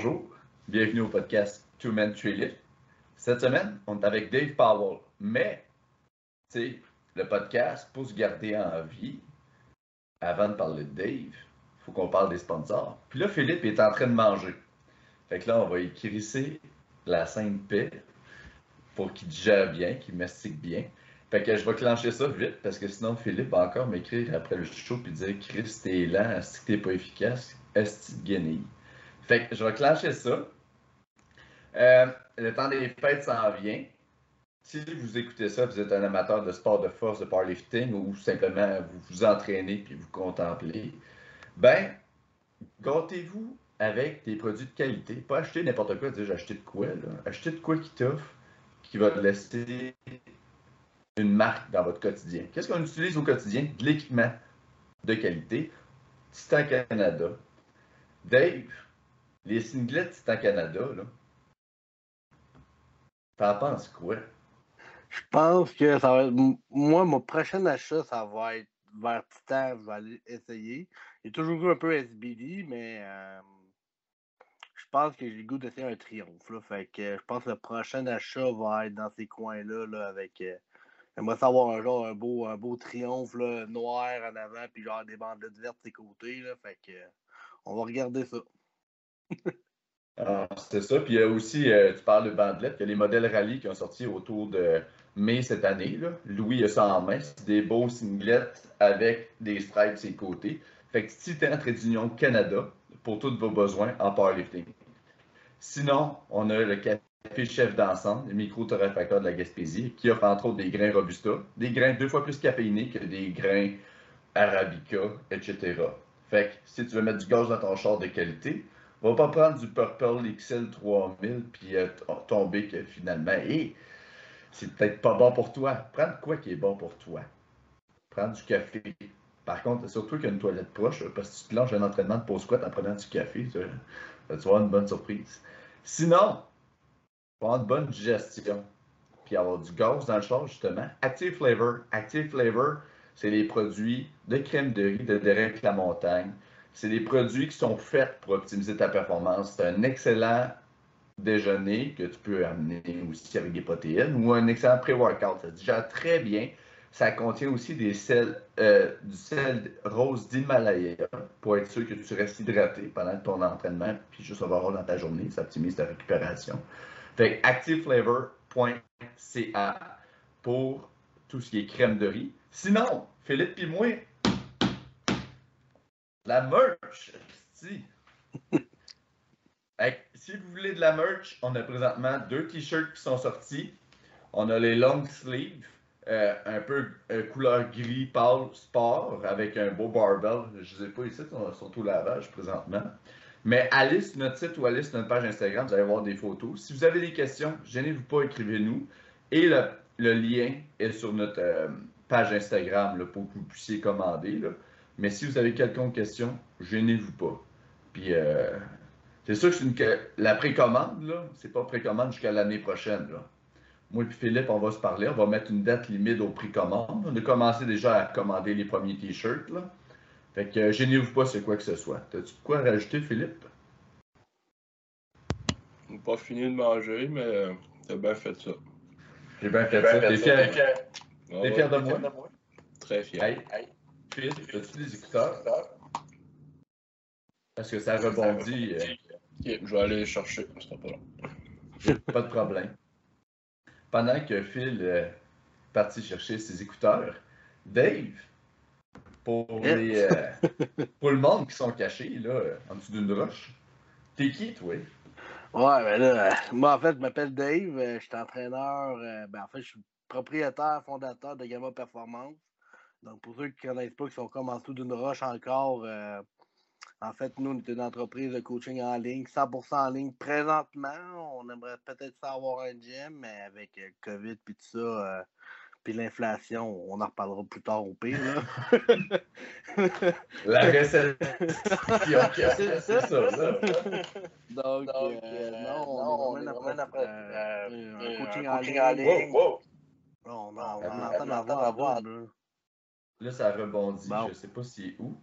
Bonjour, bienvenue au podcast Two Men Three Lit. Cette semaine, on est avec Dave Powell, mais, le podcast, pour se garder en vie, avant de parler de Dave, il faut qu'on parle des sponsors. Puis là, Philippe est en train de manger. Fait que là, on va écrisser la sainte paix pour qu'il digère bien, qu'il mastique bien. Fait que je vais clencher ça vite parce que sinon Philippe va encore m'écrire après le show puis dire Chris, t'es lent, est-ce que t'es pas efficace, est-ce que guenilles? Fait que je vais clencher ça. Euh, le temps des fêtes s'en vient. Si vous écoutez ça, vous êtes un amateur de sport de force, de powerlifting ou simplement vous vous entraînez puis vous contemplez, ben, gâtez-vous avec des produits de qualité. Pas acheter n'importe quoi, dire acheté de quoi, là. Acheter de quoi qui t'offre, qui va te laisser une marque dans votre quotidien. Qu'est-ce qu'on utilise au quotidien? De l'équipement de qualité. Titan Canada. Dave, les singlets Titan Canada, là, t'en penses quoi? Je pense que ça va être. Moi, mon prochain achat, ça va être vers Titan. Je vais aller essayer. J'ai toujours eu un peu SBD, mais euh, je pense que j'ai le goût d'essayer un triomphe. Là. Fait que je pense que le prochain achat va être dans ces coins-là là, avec. Euh, J'aimerais savoir un genre un beau, un beau triomphe là, noir en avant, puis genre des bandelettes vertes de ses côtés. Là, fait que on va regarder ça. C'est ça. Puis il y a aussi, euh, tu parles de bandelettes, il y a les modèles rallye qui ont sorti autour de mai cette année. Louis a ça en main. C'est des beaux singlets avec des stripes ses côtés. Fait que Titan Trait d'Union Canada pour tous vos besoins en powerlifting. Sinon, on a le café Chef d'ensemble, le micro-torréfacteur de la Gaspésie, qui offre entre autres des grains Robusta, des grains deux fois plus caféinés que des grains Arabica, etc. Fait que si tu veux mettre du gaz dans ton char de qualité, va pas prendre du Purple XL 3000 puis euh, tomber que finalement, hé, c'est peut-être pas bon pour toi. Prends quoi qui est bon pour toi. Prends du café. Par contre, surtout qu'il y a une toilette proche, parce que si tu plonges un entraînement de pause squat en prenant du café, tu vas avoir une bonne surprise. Sinon, avoir une bonne digestion, puis avoir du gaz dans le char, justement, Active Flavor. Active Flavor, c'est les produits de crème de riz de Derek La Montagne. C'est des produits qui sont faits pour optimiser ta performance. C'est un excellent déjeuner que tu peux amener aussi avec des protéines ou un excellent pré-workout. Ça digère très bien. Ça contient aussi des sels, euh, du sel rose d'Himalaya pour être sûr que tu restes hydraté pendant ton entraînement puis juste avoir dans ta journée. Ça optimise ta récupération. Fait activeflavor.ca pour tout ce qui est crème de riz. Sinon, Philippe et moi, la merch. Si. vous voulez de la merch, on a présentement deux t-shirts qui sont sortis. On a les long sleeves, euh, un peu euh, couleur gris pâle sport avec un beau barbell. Je ne sais pas ici, ils sont au lavage présentement. Mais allez sur notre site ou allez sur notre page Instagram, vous allez voir des photos. Si vous avez des questions, gênez-vous pas, écrivez-nous. Et le, lien est sur notre euh, page Instagram pour que vous puissiez commander. Mais si vous avez quelconque question, gênez-vous pas. Puis, euh, c'est sûr que, une, la précommande, là, c'est pas précommande jusqu'à l'année prochaine. Moi et Philippe, on va se parler. On va mettre une date limite aux précommandes. On a commencé déjà à commander les premiers t-shirts. Fait que gênez-vous pas c'est quoi que ce soit. T'as-tu quoi rajouter, Philippe? J'ai pas fini de manger, mais t'as bien fait ça. J'ai bien fait, ça. T'es fier, T'es fier, de, moi? Très fier. Hey, hey. Philippe, as-tu des écouteurs? Parce que ça rebondit. Euh... Okay, je vais aller chercher, ça sera pas long. pas de problème. Pendant que Phil est parti chercher ses écouteurs, Dave, pour, les, euh, pour le monde qui sont cachés là, en dessous d'une roche. T'es qui, toi? Ouais, ben là, moi, en fait, je m'appelle Dave. Euh, je suis entraîneur. Euh, ben, en fait, je suis propriétaire, fondateur de Gamma Performance. Donc, pour ceux qui ne connaissent pas, qui sont comme en dessous d'une roche encore, en fait, nous, on est une entreprise de coaching en ligne, 100% en ligne présentement. On aimerait peut-être avoir un gym, mais avec le COVID et tout ça, puis l'inflation, on en reparlera plus tard au pire. Là. La récession. c'est ça, ça. Donc, Donc euh, euh, non, on, est vraiment après, euh, un coaching en ligne. Wow, On, on, entend avoir Là, ça rebondit. Je ne sais pas si est où.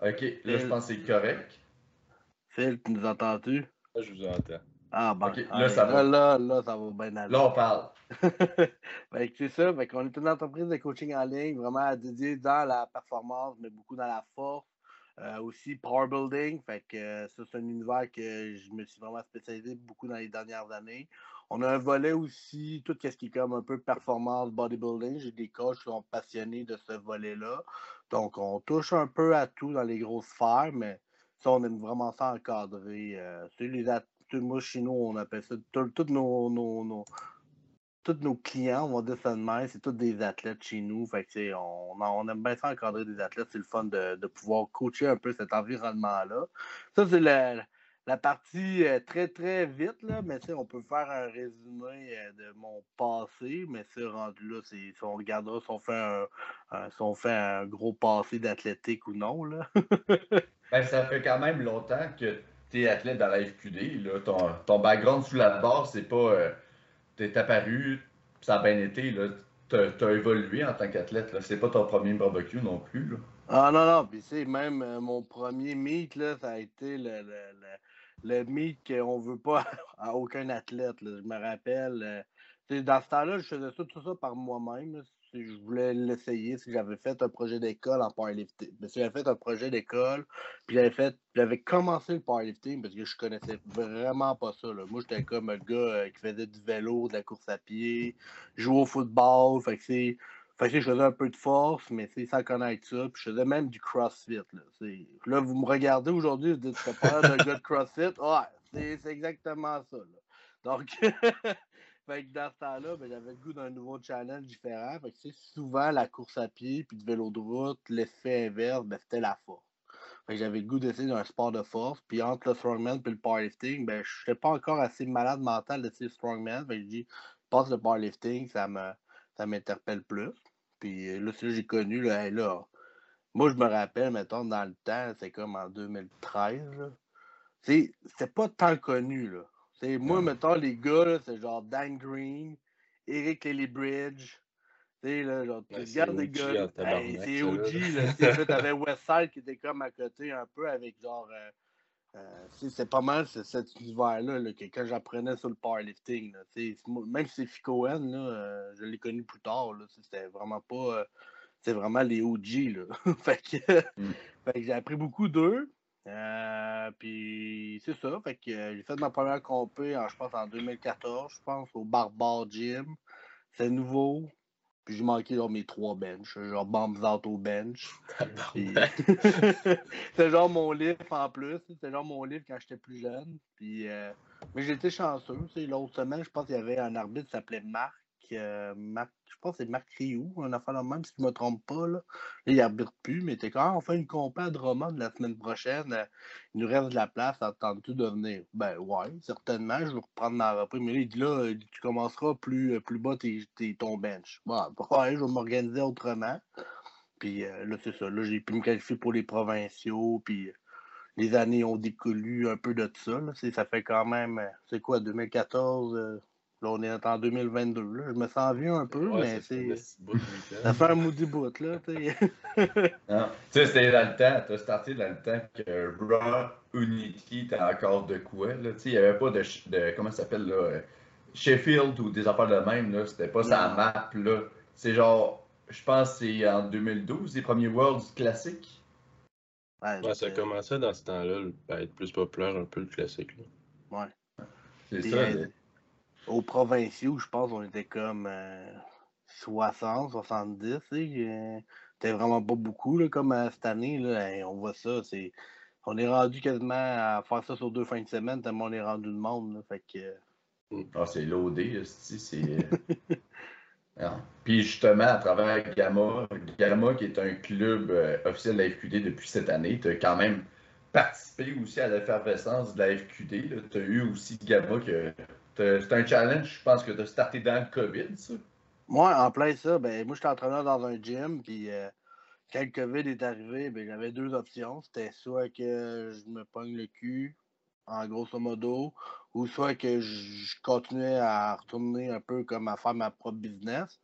OK, là, je pense que c'est correct. Phil, tu nous entends-tu? Moi, je vous entends. Ah, ben, Ok, là, ça va. Là, là, ça va bien aller. Là, on parle. ben, c'est ça. Fait qu'on est une entreprise de coaching en ligne, vraiment dédiée dans la performance, mais beaucoup dans la force. Euh, aussi power building. Fait que euh, ça, c'est un univers que je me suis vraiment spécialisé beaucoup dans les dernières années. On a un volet aussi, tout ce qui est comme un peu performance, bodybuilding. J'ai des coachs qui sont passionnés de ce volet-là. Donc, on touche un peu à tout dans les grosses sphères, mais ça, on aime vraiment ça encadrer. Euh, les moi, chez nous, on appelle ça tous nos, nos, nos- nos clients, on va dire ça de c'est tous des athlètes chez nous. Fait que, on, on aime bien ça encadrer des athlètes. C'est le fun de, de pouvoir coacher un peu cet environnement-là. Ça, c'est la, la partie euh, très, très vite, là, mais tu on peut faire un résumé euh, de mon passé, mais rendu là, si on regardera si on fait un, un- si on fait un gros passé d'athlétique ou non. Là. Ben, ça fait quand même longtemps que tu es athlète dans la FQD. Là. Ton, ton background sous la barre, c'est pas. euh, t'es apparu, ça a bien été. Tu as, évolué en tant qu'athlète. C'est pas ton premier barbecue non plus. Là. Ah non, non, puis c'est même euh, mon premier meet, là, ça a été le, le, le, le meet qu'on veut pas à aucun athlète. Je me rappelle. euh, dans ce temps-là, je faisais tout ça par moi-même. Si Je voulais l'essayer. Si j'avais fait un projet d'école en powerlifting. Mais si j'avais fait un projet d'école, puis j'avais fait. J'avais commencé le powerlifting parce que je connaissais vraiment pas ça. là. Moi, j'étais comme un gars euh, qui faisait du vélo, de la course à pied, jouait au football. Fait que c'est. Fait que je faisais un peu de force, mais c'est sans connaître ça. Puis je faisais même du CrossFit. Là, là vous me regardez aujourd'hui, vous dites, pas l'air d'un gars de CrossFit. Ouais, c'est exactement ça. là. Donc, fait que dans ce temps-là, ben, j'avais le goût d'un nouveau challenge différent. Fait que, tu sais, souvent, la course à pied puis du vélo de route, l'effet inverse, ben, c'était la force. Fait que j'avais le goût d'essayer d'un sport de force. Puis entre le strongman et le powerlifting, ben, je n'étais pas encore assez malade mental d'essayer le strongman. Fait que je dis, que le powerlifting, ça me ça m'interpelle plus. Puis euh, là, j'ai connu, là, moi, je me rappelle, mettons, dans le temps, c'est comme en 2013, là. C'est c'est pas tant connu, là. C'est, moi, mettons, les gars, c'est genre Dan Green, Eric Lillybridge. Tu sais, là, genre, tu Ouais, regardes les gars. Hey, c'est là. OG, là. Là, t'avais Westside qui était comme à côté un peu avec genre. euh, c'est pas mal cet univers-là là, que quand j'apprenais sur le powerlifting. Là, même si c'est Ficoen, là, euh, je l'ai connu plus tard. C'était vraiment pas. euh, c'est vraiment les OG. Là. fait que, Mm. fait que j'ai appris beaucoup d'eux. Euh, puis c'est ça. Fait que euh, j'ai fait ma première compé, en, je pense, en 2014, je pense, au Barbare Gym. C'est nouveau. Puis j'ai manqué genre, mes trois benches. Genre bombs out au bench. Puis- C'était genre mon livre en plus. C'était genre mon livre quand j'étais plus jeune. Puis, euh, Mais j'étais chanceux. L'autre semaine, je pense qu'il y avait un arbitre qui s'appelait Marc. Euh. Je pense que c'est Marc Rioux, un affaire de même, si je ne me trompe pas. Là, Là, il arbitre plus, mais t'es quand on fait une compé à Drummond la semaine prochaine. euh, il nous reste de la place, attends-tu de venir? Ben ouais, certainement, je vais reprendre ma reprise. Mais là, il dit là, dit, tu commenceras plus, euh, plus bas ton bench. Bon, ouais, je vais m'organiser autrement. Puis euh, là, c'est ça. Là, j'ai pu me qualifier pour les provinciaux. Puis euh, les années ont découlu un peu de ça. Ça fait quand même, euh, c'est quoi, 2014? Là, on est en 2022. Là. Je me sens vieux un peu, Ouais, mais c'est. Ça fait un moody bout, là, tu sais. Non. Tu sais, c'était dans le temps, tu as starté dans le temps que Raw Unity était encore de quoi. Là. Tu sais, il n'y avait pas de, de. Comment ça s'appelle là euh, Sheffield ou des affaires de même. là. C'était pas sa map. là. C'est genre. Je pense que c'est en 2012, les premiers Worlds classiques. Ouais, Ouais, ça commençait dans ce temps-là à être plus populaire, un peu le classique. Là. ouais. C'est ça. euh, Aux provinciaux, je pense qu'on était comme euh, 60, 70. tu sais, euh, C'était vraiment pas beaucoup, là, comme euh, cette année. Là, Hey, on voit ça. c'est On est rendu quasiment à faire ça sur deux fins de semaine, tellement on est rendu de monde. là, fait que, euh, Ah, c'est loadé, c'est. Non. Puis justement, à travers Gamma, Gamma qui est un club euh, officiel de la FQD depuis cette année, tu as quand même participé aussi à l'effervescence de la FQD. Tu as eu aussi Gamma que. T'as- C'est un challenge, je pense que as starté dans le COVID, ça. Moi, en plein ça, ben, moi, j'étais entraîneur dans un gym, puis euh, quand le COVID est arrivé, ben, j'avais deux options. C'était soit que je me pogne le cul, en grosso modo, ou soit que je continuais à retourner un peu comme à faire ma propre business.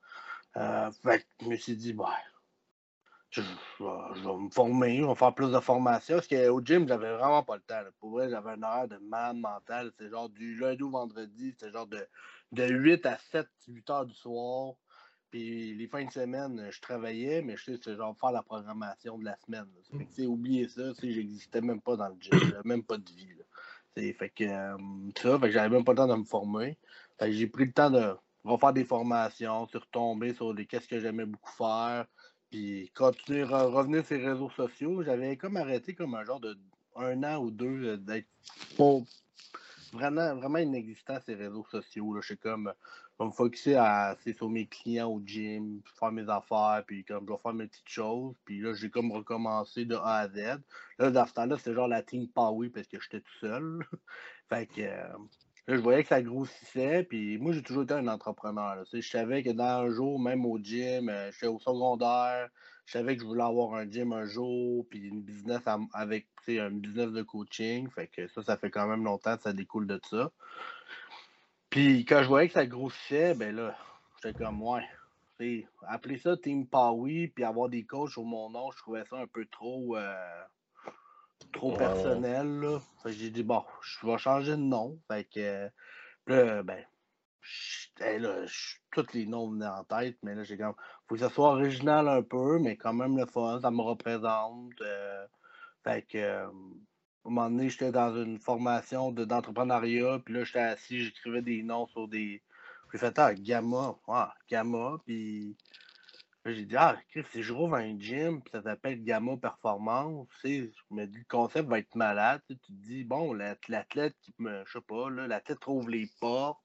Euh, fait que je me suis dit, ouais, je, vais me former, je vais faire plus de formation. Parce qu'au gym, j'avais vraiment pas le temps. Pour vrai, j'avais un horaire de man mental. C'est genre du lundi au vendredi, c'était genre de, de 8 à 7, 8 heures du soir. Puis les fins de semaine, je travaillais, mais je sais, c'est genre faire la programmation de la semaine. Que, oubliez ça, j'existais même pas dans le gym, même pas de vie. Là. Fait que euh, ça, fait que j'avais même pas le temps de me former. Que j'ai pris le temps de refaire des formations, sur tomber sur des qu'est-ce que j'aimais beaucoup faire, puis continuer à revenir sur les réseaux sociaux. J'avais comme arrêté comme un genre de un an ou deux euh, d'être vraiment, vraiment inexistant ces réseaux sociaux. Là. Je suis comme je vais me focuser à, sur mes clients au gym, faire mes affaires, puis comme je vais faire mes petites choses. Puis là, j'ai comme recommencé de A à Z. Là, dans ce temps-là, c'est genre la team Power parce que j'étais tout seul. fait que euh, là, je voyais que ça grossissait. Puis moi, j'ai toujours été un entrepreneur. Je savais que dans un jour, même au gym, euh, j'étais au secondaire, je savais que je voulais avoir un gym un jour, puis une business un business de coaching. Fait que ça, ça fait quand même longtemps que ça découle de ça. Puis quand je voyais que ça grossissait, ben là, j'étais comme, ouais. Appeler ça Team Power, puis avoir des coachs sur mon nom, je trouvais ça un peu trop, euh, trop personnel. Là. j'ai dit, bon, je vais changer de nom. Fait que là, ben, là, tous les noms venaient en tête, mais là, j'ai comme, faut que ça soit original un peu, mais quand même le fun, ça me représente. Euh, fait que, un moment donné, j'étais dans une formation d'entrepreneuriat, puis là, j'étais assis, j'écrivais des noms sur des. J'ai fait, ah, Gamma, ah, Gamma, puis j'ai dit, ah, si je rouvre un gym, puis ça s'appelle Gamma Performance, tu sais, je me dis, le concept va être malade, tu te dis, bon, l'athlète qui me, je sais pas, l'athlète trouve les portes,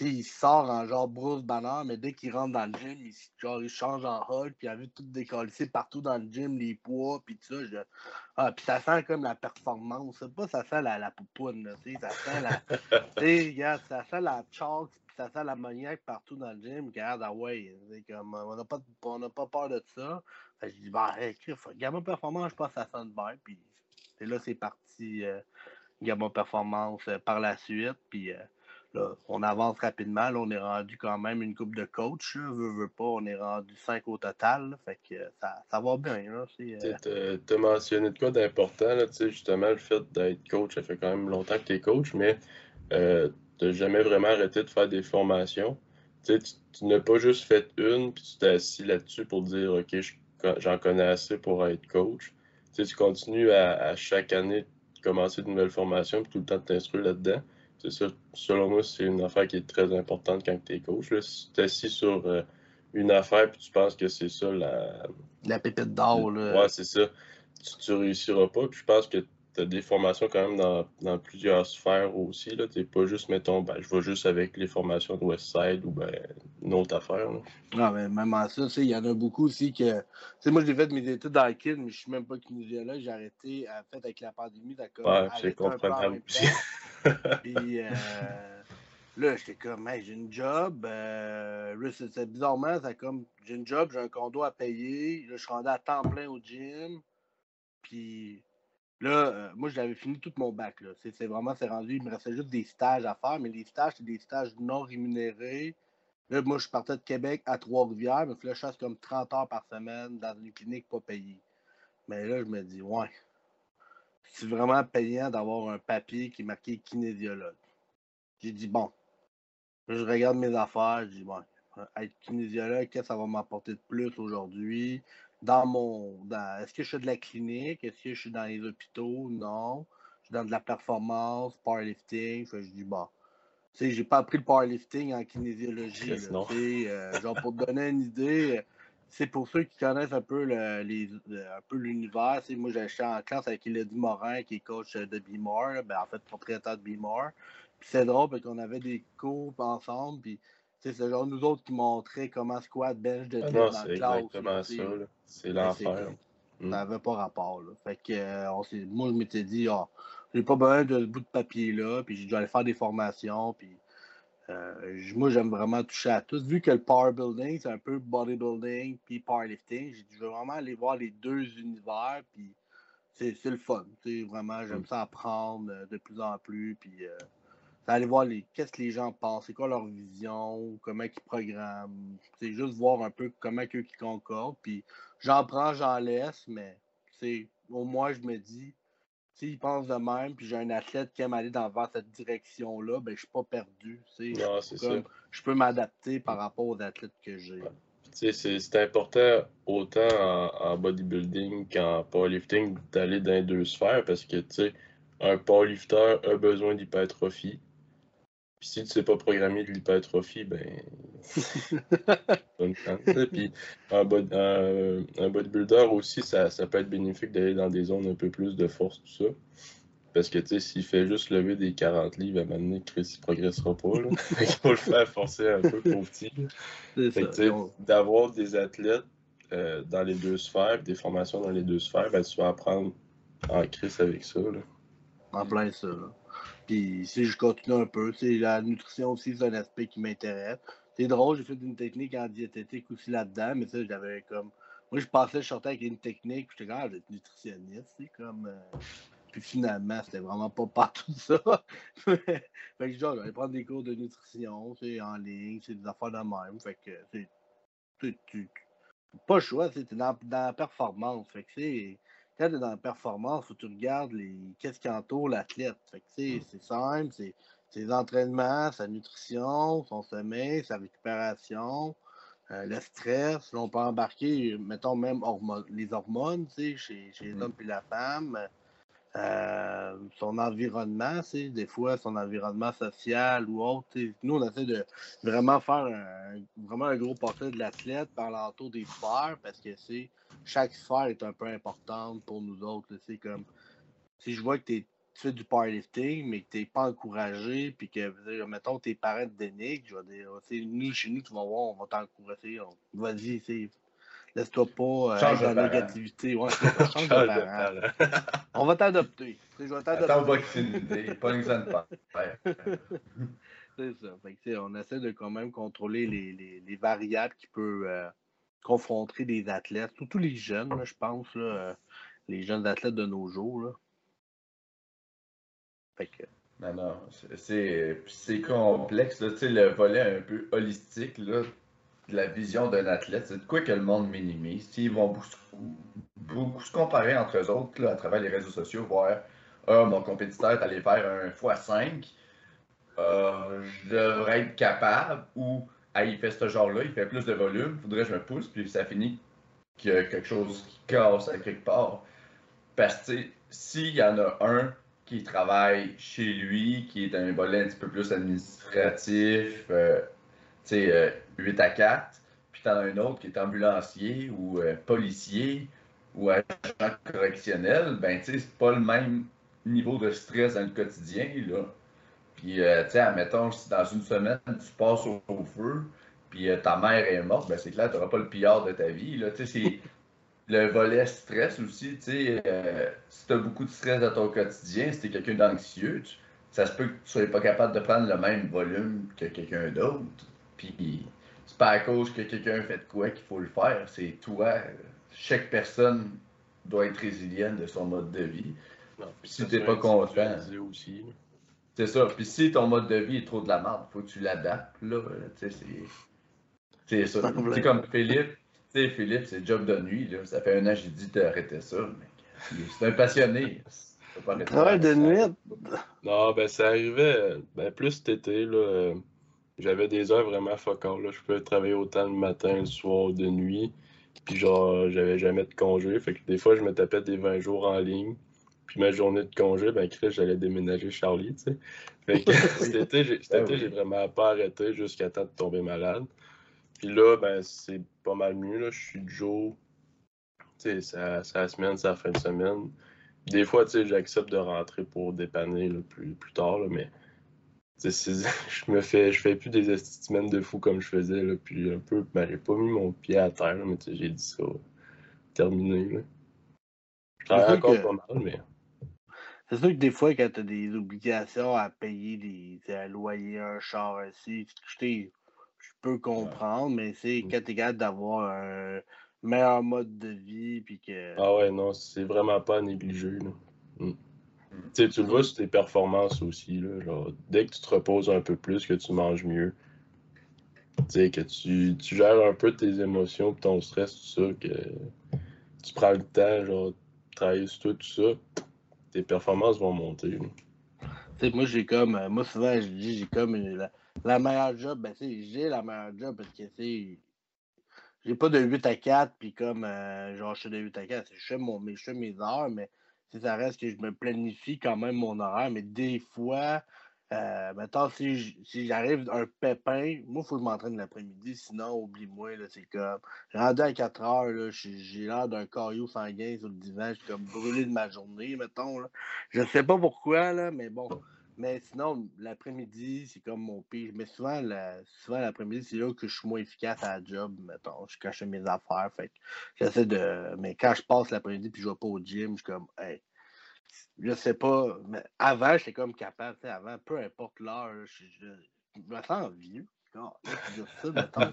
il sort en genre Bruce Banner, mais dès qu'il rentre dans le gym, il, genre, il change en Hulk, puis il a vu tout décoller partout dans le gym, les poids, puis tout ça. Ah, puis ça sent comme la performance. Pas ça sent la, la poupoune, là, ça sent la. regarde, ça sent la chalk, ça sent l'ammoniaque partout dans le gym. Regarde, ah ouais, comme, on n'a pas, pas peur de ça. Fait je dis, bah, hey, Gamma Performance, je pense que ça bien, puis là, c'est parti euh, Gamma Performance euh, par la suite, puis. Euh, on avance rapidement. Là, on est rendu quand même une coupe de coach. Veux, pas, on est rendu cinq au total. fait que ça, ça va bien. Euh, tu as mentionné de quoi d'important, justement, le fait d'être coach, ça fait quand même longtemps que tu es coach, mais euh, tu n'as jamais vraiment arrêté de faire des formations. tu, n'as pas juste fait une, puis tu t'es assis là-dessus pour dire OK, j'en connais assez pour être coach. tu continues à, à, chaque année commencer de nouvelles formations, puis tout le temps t'instruire là-dedans c'est ça, selon moi, c'est une affaire qui est très importante quand tu es coach. Là. Si tu es assis sur euh, une affaire et tu penses que c'est ça la. La pépite d'or. Ouais, c'est ça. Tu, ne réussiras pas. Puis je pense que tu as des formations quand même dans, plusieurs sphères aussi. Tu n'es pas juste, mettons, ben, je vais juste avec les formations de Westside ou ben, une autre affaire. Non, ah, mais même à ça, il y en a beaucoup aussi que. moi, j'ai fait mes études dans le KID, mais je suis même pas kinésiologue. J'ai arrêté, en fait, avec la pandémie, d'accord. Ouais, c'est comprenable aussi. Puis euh, là, j'étais comme, hey, j'ai une job. Euh, c'est bizarrement, c'est comme, j'ai une job, j'ai un condo à payer. Là, je suis rendu à temps plein au gym. Puis Là, euh, moi, j'avais fini tout mon bac. C'est vraiment, c'est rendu, il me restait juste des stages à faire, mais les stages, c'est des stages non rémunérés. Là, moi, je partais de Québec à Trois-Rivières, mais là, je chasse comme 30 heures par semaine dans une clinique pas payée. Mais là, je me dis, ouais, c'est vraiment payant d'avoir un papier qui est marqué kinésiologue. J'ai dit, bon, je regarde mes affaires, je dis, bon, être kinésiologue, qu'est-ce que ça va m'apporter de plus aujourd'hui? Dans mon. est-ce que je suis de la clinique? Est-ce que je suis dans les hôpitaux? Non. Je suis dans de la performance, powerlifting. je dis, bon. Tu sais, j'ai pas appris le powerlifting en kinésiologie. Euh, genre, pour te donner une idée, c'est pour ceux qui connaissent un peu les, un peu l'univers. Moi, j'étais en classe avec Elodie Morin, qui est coach de B-More, ben, en fait, propriétaire de B-More. Puis c'est drôle parce qu'on avait des cours ensemble. Puis c'est genre nous autres qui montraient comment squat bench de ah dans le classe. exactement ça. C'est l'enfer. Ça n'avait pas rapport. Là. Fait que, euh, on moi, je m'étais dit, oh, j'ai pas besoin de ce bout de papier-là, puis j'ai dû aller faire des formations, puis euh, moi, j'aime vraiment toucher à tout. Vu que le power building, c'est un peu bodybuilding puis powerlifting, j'ai dû vraiment aller voir les deux univers, puis c'est le fun. Vraiment, j'aime mm. ça apprendre euh, de plus en plus, puis d'aller voir les, qu'est-ce que les gens pensent, c'est quoi leur vision, comment ils programment. C'est juste voir un peu comment eux qui concordent. Puis j'en prends, j'en laisse, mais c'est au moins je me dis, s'ils pensent de même, puis j'ai un athlète qui aime aller dans vers cette direction-là, ben je suis pas perdu. Non, c'est ça. Je peux m'adapter par rapport aux athlètes que j'ai. C'est important autant en, bodybuilding qu'en powerlifting d'aller dans les deux sphères parce que un powerlifter a besoin d'hypertrophie. Puis si tu ne sais pas programmer de l'hypertrophie, ben. Puis un, bodybuilder aussi, ça, ça peut être bénéfique d'aller dans des zones un peu plus de force, tout ça. Parce que, tu sais, s'il fait juste lever des 40 livres, à un moment donné, Chris, il progressera pas. Là. il faut le faire forcer un peu pour petit. D'avoir des athlètes euh, dans les deux sphères, des formations dans les deux sphères, ben, tu vas apprendre en Chris avec ça. Là. En plein ça. Puis si je continue un peu, la nutrition aussi, c'est un aspect qui m'intéresse. C'est drôle, j'ai fait une technique en diététique aussi là-dedans, mais ça, j'avais comme. Moi, je pensais je sortais avec une technique, puis j'étais comme, ah, d'être nutritionniste, c'est comme. Euh, puis finalement, c'était vraiment pas partout ça. fait que genre, j'allais prendre des cours de nutrition, c'est en ligne, c'est des affaires de même. Fait que c'est. Pas le choix, c'est dans, dans la performance. Fait que c'est. Quand tu es dans la performance, faut que tu regardes les qu'est-ce qui entoure l'athlète. Mm. c'est simple, c'est ses entraînements, sa nutrition, son sommeil, sa récupération, euh, le stress. Là, on peut embarquer, mettons même les hormones, chez, chez les mm. hommes et la femme. Euh, son environnement, des fois son environnement social ou autre. Nous, on essaie de vraiment faire un, vraiment un gros portrait de l'athlète par l'entour des sphères parce que c'est chaque sphère est un peu importante pour nous autres. C'est comme si je vois que tu fais du powerlifting, mais que tu n'es pas encouragé, puis que, mettons, tes parents te dénigrent, je vais dire, nous, chez nous, tu vas voir, on va t'encourager. Vas-y, Laisse-toi pas euh, être dans la négativité. Ouais, change de parent. On va t'adopter. Je vais t'adopter. Attends, vacciné, pas une. C'est ça. Fait on essaie de quand même contrôler les, les, les variables qui peuvent euh, confronter des athlètes, surtout les jeunes, là, je pense, là, euh, les jeunes athlètes de nos jours. Là. Fait que... Non, non, c'est complexe. Là, le volet un peu holistique, là, la vision d'un athlète, c'est de quoi que le monde minimise. Ils vont beaucoup, se comparer entre eux autres à travers les réseaux sociaux, voir Ah, mon compétiteur est allé faire un x5, euh, je devrais être capable, ou ah, il fait ce genre-là, il fait plus de volume, faudrait que je me pousse, puis ça finit qu'il y a quelque chose qui casse à quelque part. Parce que s'il y en a un qui travaille chez lui, qui est un volet un petit peu plus administratif, euh, tu sais, 8 à 4, puis tu as un autre qui est ambulancier ou euh, policier ou agent correctionnel, ben tu sais, c'est pas le même niveau de stress dans le quotidien, là. Puis, euh, tu sais, admettons, si dans une semaine, tu passes au, feu, puis euh, ta mère est morte, ben c'est clair, tu n'auras pas le pire de ta vie, là. Tu sais, c'est le volet stress aussi, tu sais, si tu as beaucoup de stress dans ton quotidien, si tu es quelqu'un d'anxieux, ça se peut que tu sois pas capable de prendre le même volume que quelqu'un d'autre. Puis c'est pas à cause que quelqu'un fait de quoi qu'il faut le faire, c'est toi. Chaque personne doit être résiliente de son mode de vie. si tu n'es pas content. C'est ça. Puis si ton mode de vie est trop de la merde, faut que tu l'adaptes. Là, c'est. C'est ça. C'est comme Philippe. Tu sais, Philippe, c'est job de nuit. Là. Ça fait un an que j'ai dit d'arrêter ça. C'est un passionné. Travail de nuit? Non, ben ça arrivait ben, plus cet été. Là, j'avais des heures vraiment Là. Je pouvais travailler autant le matin, le soir, de nuit. Puis genre, j'avais jamais de congé. Fait que des fois, je me tapais des 20 jours en ligne. Puis ma journée de congé, ben Chris, j'allais déménager Charlie, tu sais. Fait que cet été, j'ai ah vraiment pas arrêté jusqu'à temps de tomber malade. Puis là, ben c'est pas mal mieux. Là. Je suis du jour. Tu sais, c'est la semaine, c'est la fin de semaine. Des fois, tu sais, j'accepte de rentrer pour dépanner plus, plus tard, là, mais je me fais je fais plus des semaines de fou comme je faisais là, puis un peu ben, j'ai pas mis mon pied à terre mais j'ai dit ça terminé là. je travaille encore pas mal mais c'est sûr que des fois quand tu as des obligations à payer des à loyer un char aussi je peux comprendre mais c'est mm. quand capable d'avoir un meilleur mode de vie puis que ah ouais non c'est vraiment pas négligé là. Mm. Tu le vois sur tes performances aussi. Là, dès que tu te reposes un peu plus, que tu manges mieux, que tu, tu, gères un peu tes émotions, ton stress, tout ça, que tu prends le temps, genre, de travailler sur toi, tout ça, tes performances vont monter. moi, j'ai comme, euh, moi, souvent, je dis, j'ai comme la, meilleure job, ben, j'ai la meilleure job parce que, c'est j'ai pas de 8 à 4, puis comme, euh, genre, je suis de 8 à 4, je fais, mon, je fais mes heures, mais ça reste que je me planifie quand même mon horaire, mais des fois, euh, maintenant, si, j'arrive un pépin, moi, il faut que je m'entraîne l'après-midi, sinon, oublie-moi, c'est comme, rendu à 4 heures, j'ai l'air d'un caillou sanguin sur le divan, je suis comme brûlé de ma journée, mettons, là. Je sais pas pourquoi, là, mais bon. Mais sinon, l'après-midi, c'est comme mon pire. Mais souvent, souvent l'après-midi, c'est là que je suis moins efficace à la job, mettons. Je cache mes affaires. Fait j'essaie de. Mais quand je passe l'après-midi puis je vais pas au gym, je suis comme hey, je sais pas. Mais avant, j'étais comme capable. Avant, peu importe l'heure, je, me sens vieux. Ça, mettons.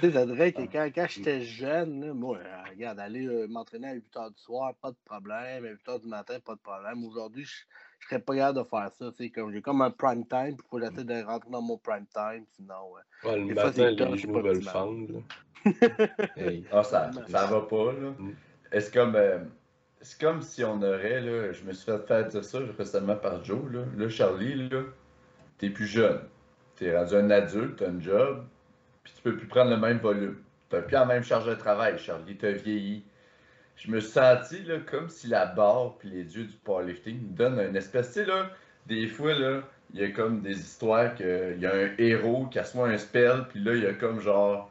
tu sais, que quand, quand j'étais jeune, moi, euh, regarde, aller euh, m'entraîner à 8 h du soir, pas de problème. À 8 h du matin, pas de problème. Aujourd'hui, je je serais pas capable de faire ça. Comme, j'ai comme un prime time, il faut que j'essaie de rentrer dans mon prime time, sinon. Ouais, le matin, les genoux veulent fendre. ah, ça, ça va pas, là. Mm. C'est comme, euh, c'est comme si on aurait, là, je me suis fait faire dire ça récemment par Joe, là, là Charlie, là, t'es plus jeune. T'es rendu un adulte, t'as un job, puis tu peux plus prendre le même volume. T'as plus la même charge de travail, Charlie, t'as vieilli je me suis senti là, comme si la barre puis les dieux du powerlifting nous donnent une espèce. Tu sais, là, des fois, là, il y a comme des histoires qu'il y a un héros qui a soit un spell, puis là, il y a comme genre.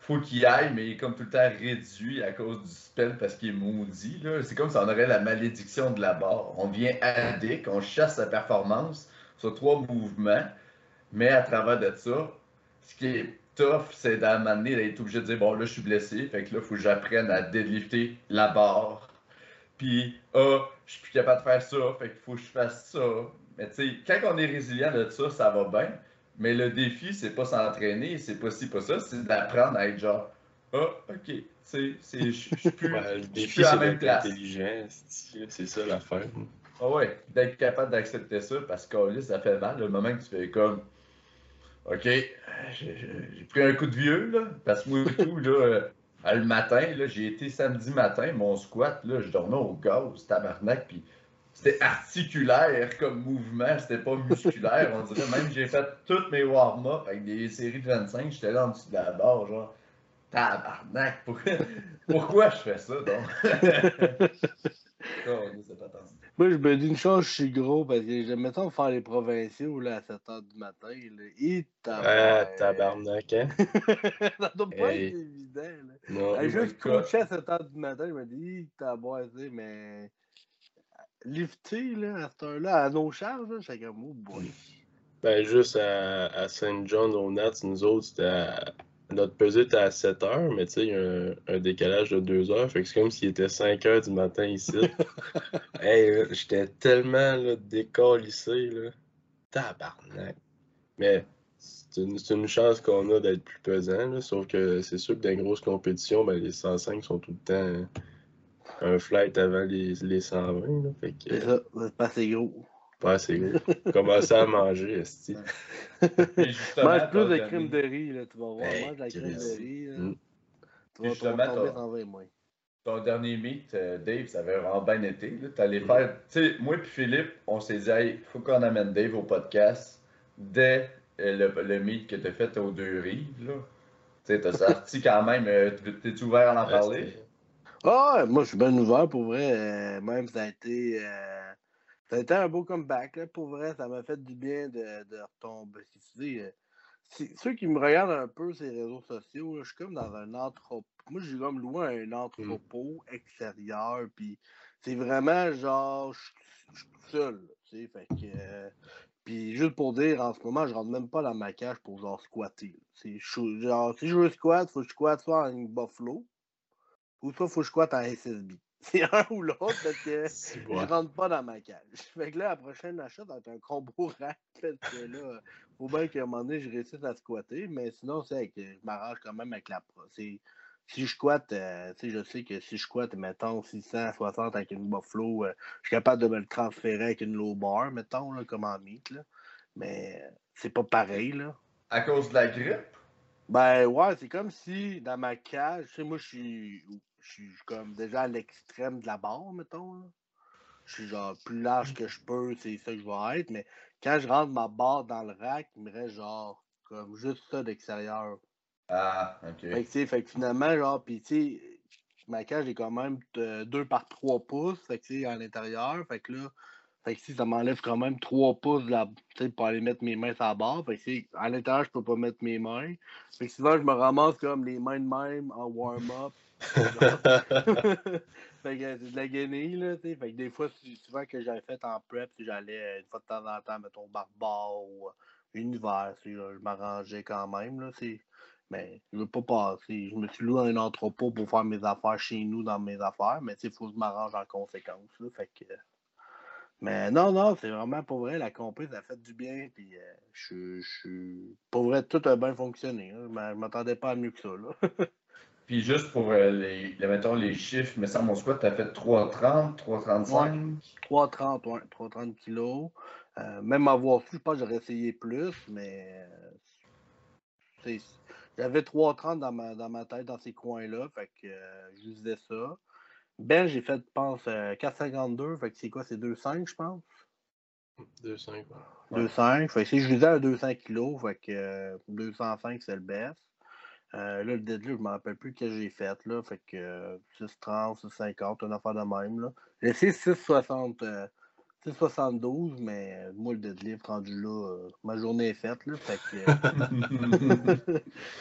Faut qu'il aille, mais il est comme tout le temps réduit à cause du spell parce qu'il est maudit. C'est comme si on aurait la malédiction de la barre. On vient addict, on chasse sa performance sur trois mouvements, mais à travers de ça, ce qui est tough, c'est d'amener d'être obligé de dire bon, là, je suis blessé, fait que là, il faut que j'apprenne à deadlifter la barre. Puis, ah, je suis plus capable de faire ça, fait qu'il faut que je fasse ça. Mais tu sais, quand on est résilient de ça, ça va bien. Mais le défi, c'est pas s'entraîner, c'est pas ci, pas ça, c'est d'apprendre à être genre, ah, ok, c'est, je suis plus, le défi, c'est d'être intelligent, c'est ça l'affaire. Ah ouais, d'être capable d'accepter ça parce que là, ça fait mal. Le moment que tu fais comme, OK, j'ai pris un coup de vieux, là, parce que moi, tout, euh, le matin, j'ai été samedi matin, mon squat, là, je dormais au gaz, tabarnak, puis c'était articulaire comme mouvement, c'était pas musculaire, on dirait. Même j'ai fait toutes mes warm-up avec des séries de 25, j'étais là en dessous de la barre, genre, tabarnak, pourquoi, pourquoi je fais ça, donc? Moi, je me dis une chose, je suis gros parce que j'aime tant faire les provinciaux là, à 7 h du matin. Là. Et ah, tabarnak, hein? ça doit pas être évident. Là. Non, juste coucher à 7 h du matin, je me dis, tabarnak, mais. Lifter là, à cette heure-là, à nos charges, c'est comme, oh boy. Ben, juste à, à Saint John, au Nats, nous autres, c'était à notre pesée était à 7 heures, mais tu sais, il y a un, décalage de 2 heures. Fait que c'est comme s'il était 5 heures du matin ici. hey, j'étais tellement là, décalissé, là. Tabarnak. Mais c'est une, une, chance qu'on a d'être plus pesant, là, sauf que c'est sûr que dans les grosses compétitions, ben, les 105 sont tout le temps un flight avant les, les 120. Là, fait que, c'est ça, c'est pas assez gros. Pas assez gros. Commencer à manger, esti. Mange plus de crème de riz, là, tu vas voir. Mange de la crème de riz. Là. Mm. Tu vas justement, tomber en 20 moins. Ton dernier meet, euh, Dave, ça avait vraiment bien été. Tu allais mm. faire. Tu sais, moi et Philippe, on s'est dit, il faut qu'on amène Dave au podcast dès euh, le, le meet que tu as fait aux deux rives. Tu sais, t'as sorti quand même. Euh, t'es-tu ouvert à en parler? Ah, moi, je suis bien ouvert pour vrai. même, ça a été. Ça a été un beau comeback, là, pour vrai. Ça m'a fait du bien de, de retomber. Euh, ceux qui me regardent un peu ces réseaux sociaux, je suis comme dans un entrepôt. Moi, j'ai comme loué un mmh. entrepôt extérieur. Puis c'est vraiment genre, je suis tout seul. Fait que. Euh, puis juste pour dire, en ce moment, je rentre même pas dans ma cage pour genre squatter. C'est genre, si je veux squat, faut que je squatte soit en Buffalo, ou soit faut que je squatte en SSB. C'est un ou l'autre parce que je rentre pas dans ma cage. Fait que là, la prochaine achat, va être un combo rack. Parce que là, faut bien qu'à un moment donné, je réussisse à squatter. Mais sinon, c'est que je m'arrange quand même avec la pro. Si je squatte, euh, je sais que si je squatte, mettons, 660 avec une Buffalo, euh, je suis capable de me le transférer avec une low bar, mettons, là, comme en meat. Là. Mais c'est pas pareil. Là. À cause de la grippe? Ben ouais, c'est comme si dans ma cage, tu sais, moi je suis, je suis comme déjà à l'extrême de la barre, mettons. Là. Je suis genre plus large que je peux, c'est ça que je vais être, mais quand je rentre ma barre dans le rack, il me reste genre comme juste ça d'extérieur. Ah, ok. Fait que, fait que finalement, genre, pis tu sais, ma cage est quand même 2 par 3 pouces, fait que à l'intérieur, fait que là, fait que si ça m'enlève quand même 3 pouces pour aller mettre mes mains sur la barre. Fait que à l'intérieur, je peux pas mettre mes mains. Fait que souvent, je me ramasse comme les mains de même en warm-up. fait que c'est de la guenille, là, tu sais. Fait que des fois, souvent que j'avais fait en prep, j'allais une fois de temps en temps, mettons, barbare ou univers, je m'arrangeais quand même, là, c'est. Mais je veux pas passer. Je me suis loué un entrepôt pour faire mes affaires chez nous dans mes affaires, mais il faut que je m'arrange en conséquence. Là, fait que... Mais non, non, c'est vraiment pour vrai, la comprise a fait du bien. Puis euh, je suis. Pour vrai, tout a bien fonctionné. Hein, je m'attendais pas à mieux que ça. Là. puis juste pour euh, les, mettons, les chiffres, mais ça, mon squat, tu as fait 3,30, 3,35 3,30, ouais, 3,30 kilos. Euh, même avoir su, je pense que j'aurais essayé plus, mais j'avais 3,30 dans ma, dans ma tête, dans ces coins-là. Fait que je disais ça. Ben, j'ai fait, je pense, euh, 4,52. Fait que c'est quoi? C'est 2,5, je pense? 2,5. Ouais. 2,5. Fait que si je disais à 200 kg, fait que euh, 205, c'est le best. Euh, là, le deadlift, je ne me rappelle plus que j'ai fait. Là, fait que euh, 6,30, 6,50, une affaire de même. Là. J'ai 6,60 72, mais euh, moi, le deadlift rendu là, euh, ma journée est faite. Là, fait que,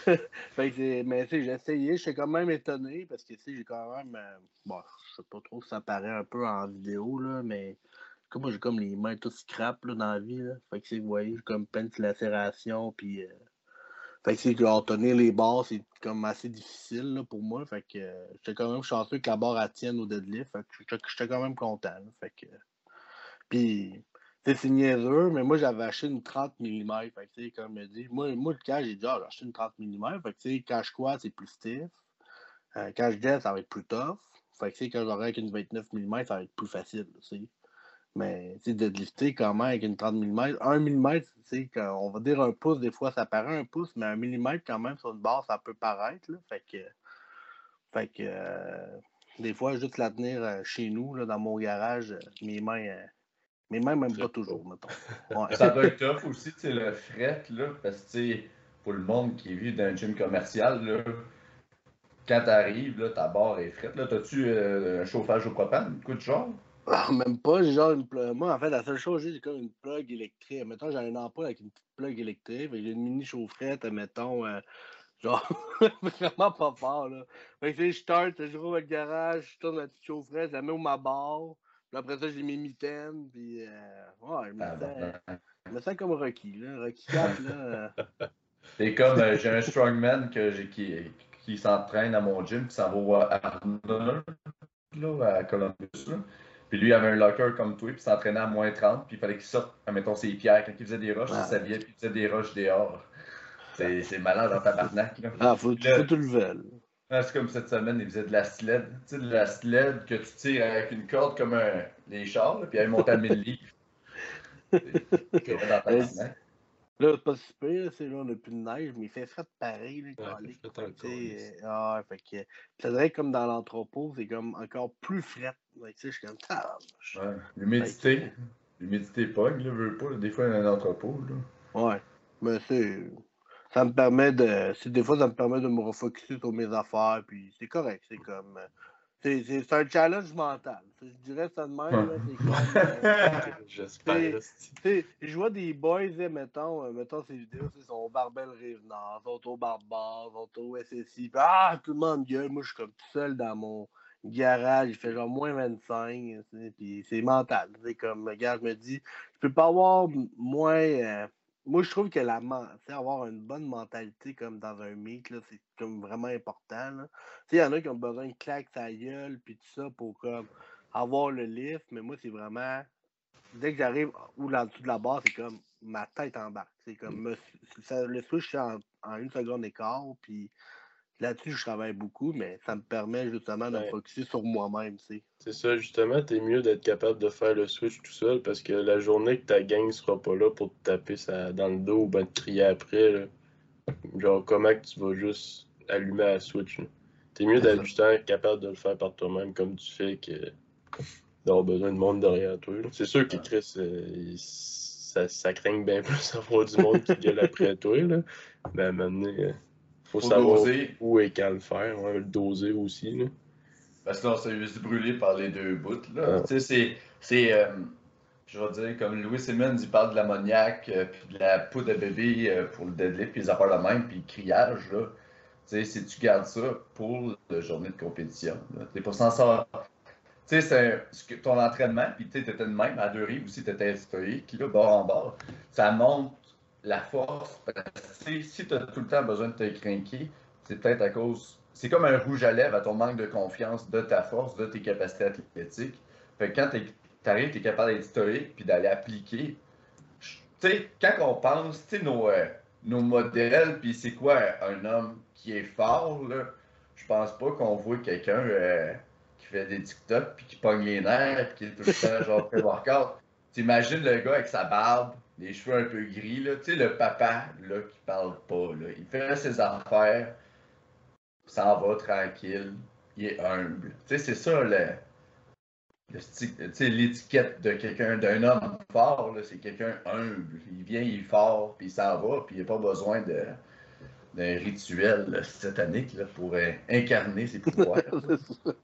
euh, mais j'ai essayé, je suis quand même étonné parce que j'ai quand même. Bon, je sais pas trop si ça paraît un peu en vidéo, là, mais comme moi, j'ai comme les mains toutes scrap là, dans la vie. Là, fait que vous voyez, j'ai comme peine de lacération. Puis, fait que c'est genre tenir les barres, c'est comme assez difficile là, pour moi. Fait que j'étais quand même chanceux que la barre tienne au deadlift. Fait que j'étais quand même content. fait que. Puis, c'est niaiseux, mais moi, j'avais acheté une 30 mm. Fait que, comme me dit, moi, moi, le cas, j'ai dit, ah, j'ai acheté une 30 mm. Fait que, quand je crois, c'est plus stiff. Euh, quand je ça va être plus tough. Fait que, quand j'aurai avec une 29 mm, ça va être plus facile, aussi. Mais, tu de lifter quand même avec une 30 mm. 1 mm, tu on va dire un pouce, des fois, ça paraît un pouce, mais un millimètre, quand même, sur une barre, ça peut paraître, là. Fait que, fait que, euh, des fois, juste la tenir euh, chez nous, là, dans mon garage, mes mains, mais même, même pas toujours, mettons. Ça doit être tough aussi, tu sais, le fret, là, parce que, tu sais, pour le monde qui vit dans un gym commercial, là, quand t'arrives, là, ta barre est frette, là, t'as-tu euh, un chauffage au propane, coup de genre? Ah, même pas, genre une plug. Moi, en fait, la seule chose, j'ai, c'est comme une plug électrique. Mettons, j'ai un emploi avec une petite plug électrique, j'ai une mini chaufferette, mettons, euh, genre, vraiment pas fort, là. Fait que, je start, je roule le garage, je tourne la petite chaufferette, je la mets où ma barre après ça, j'ai mes mitaines, puis euh, ouais, je me, ah, sens, je me sens comme Rocky, là. Rocky 4, là. Euh. C'est comme, euh, j'ai un strongman que qui, qui s'entraîne à mon gym, puis ça va à Arnold, là, à Columbus, là. Puis lui, il avait un locker comme toi, puis s'entraînait à moins 30, puis il fallait qu'il sorte, mettons, ses pierres. Quand il faisait des roches, il s'habillait, puis il faisait des roches dehors. C'est malade dans tabarnak, là. Ah, faut, faut tout le. Ah, c'est comme cette semaine, il faisait de la sled. Tu sais, de la sled que tu tires avec une corde comme un, les chars, puis elle monte à 1000 livres. Là, c'est pas super, c'est là, on n'a plus de neige, mais il fait frais pareil. Là, ouais, fait ah, fait que, ça dirait comme dans l'entrepôt, c'est comme encore plus frais. tu sais, je suis comme ça. Ouais, l'humidité. L'humidité pogne, là, veut pas, des fois, dans un entrepôt. Là. Ouais, mais c'est ça me permet de. Des fois, ça me permet de me refocuser sur mes affaires, puis c'est correct. C'est comme. C'est un challenge mental. Je dirais ça de même. C'est comme. J'espère. Je vois des boys, mettons, mettons ces vidéos, ils sont au Barbel ils sont au Barbare, ils sont au SSI. ah, tout le monde gueule. Moi, je suis comme tout seul dans mon garage, il fait genre moins 25. Puis c'est mental. C'est comme, regarde, je me dis, je peux pas avoir moins. Moi, je trouve que la avoir une bonne mentalité comme dans un meet, c'est comme vraiment important. Il y en a qui ont besoin de claque sa gueule puis tout ça pour comme avoir le lift, mais moi, c'est vraiment. Dès que j'arrive ou là dessous de la barre, c'est comme ma tête bas. C'est comme mmh. le switch en, en, une seconde et quart, puis là-dessus, je travaille beaucoup, mais ça me permet justement de me focuser sur moi-même. C'est ça, justement, t'es mieux d'être capable de faire le switch tout seul parce que la journée que ta gang sera pas là pour te taper ça dans le dos ou ben te crier après, genre comment que tu vas juste allumer la switch. T'es mieux d'être justement capable de le faire par toi-même comme tu fais que d'avoir besoin de monde derrière toi. C'est sûr que Chris, euh, ça, ça craint bien plus d'avoir du monde qui gueule après toi. Là. Mais à un moment donné, il euh, faut, savoir où et quand le faire, le doser aussi. Là. Parce que là, on s'est juste brûlé par les deux bouts. Là. Tu sais, c'est. Euh, je vais dire, comme Louis Simmons, il parle de l'ammoniac, puis de la poudre de bébé pour le deadlift, puis les affaires de même, puis le criage. Là. Tu sais, si tu gardes ça pour la journée de compétition, tu pas s'en sortir tu sais, ton entraînement, puis tu étais de même, à deux rives aussi, tu étais stoïque, là, bord en bord, ça montre la force. si tu as tout le temps besoin de te craquer, c'est peut-être à cause. C'est comme un rouge à lèvres à ton manque de confiance de ta force, de tes capacités athlétiques. Fait que quand tu arrives, tu es capable d'être stoïque puis d'aller appliquer. Tu sais, quand on pense, tu sais, nos, euh, nos modèles, puis c'est quoi un homme qui est fort, là, je pense pas qu'on voit quelqu'un. Euh, qui fait des TikTok, puis qui pogne les nerfs, puis qui est tout le temps genre pré-workout. T'imagines le gars avec sa barbe, les cheveux un peu gris, là, tu sais, le papa, là, qui parle pas, là. Il fait ses affaires, s'en va tranquille, il est humble. Tu sais, c'est ça, le, l'étiquette de quelqu'un, d'un homme fort, c'est quelqu'un humble. Il vient, il est fort, puis il s'en va, puis il n'a pas besoin de d'un rituel satanique là, pour incarner ses pouvoirs.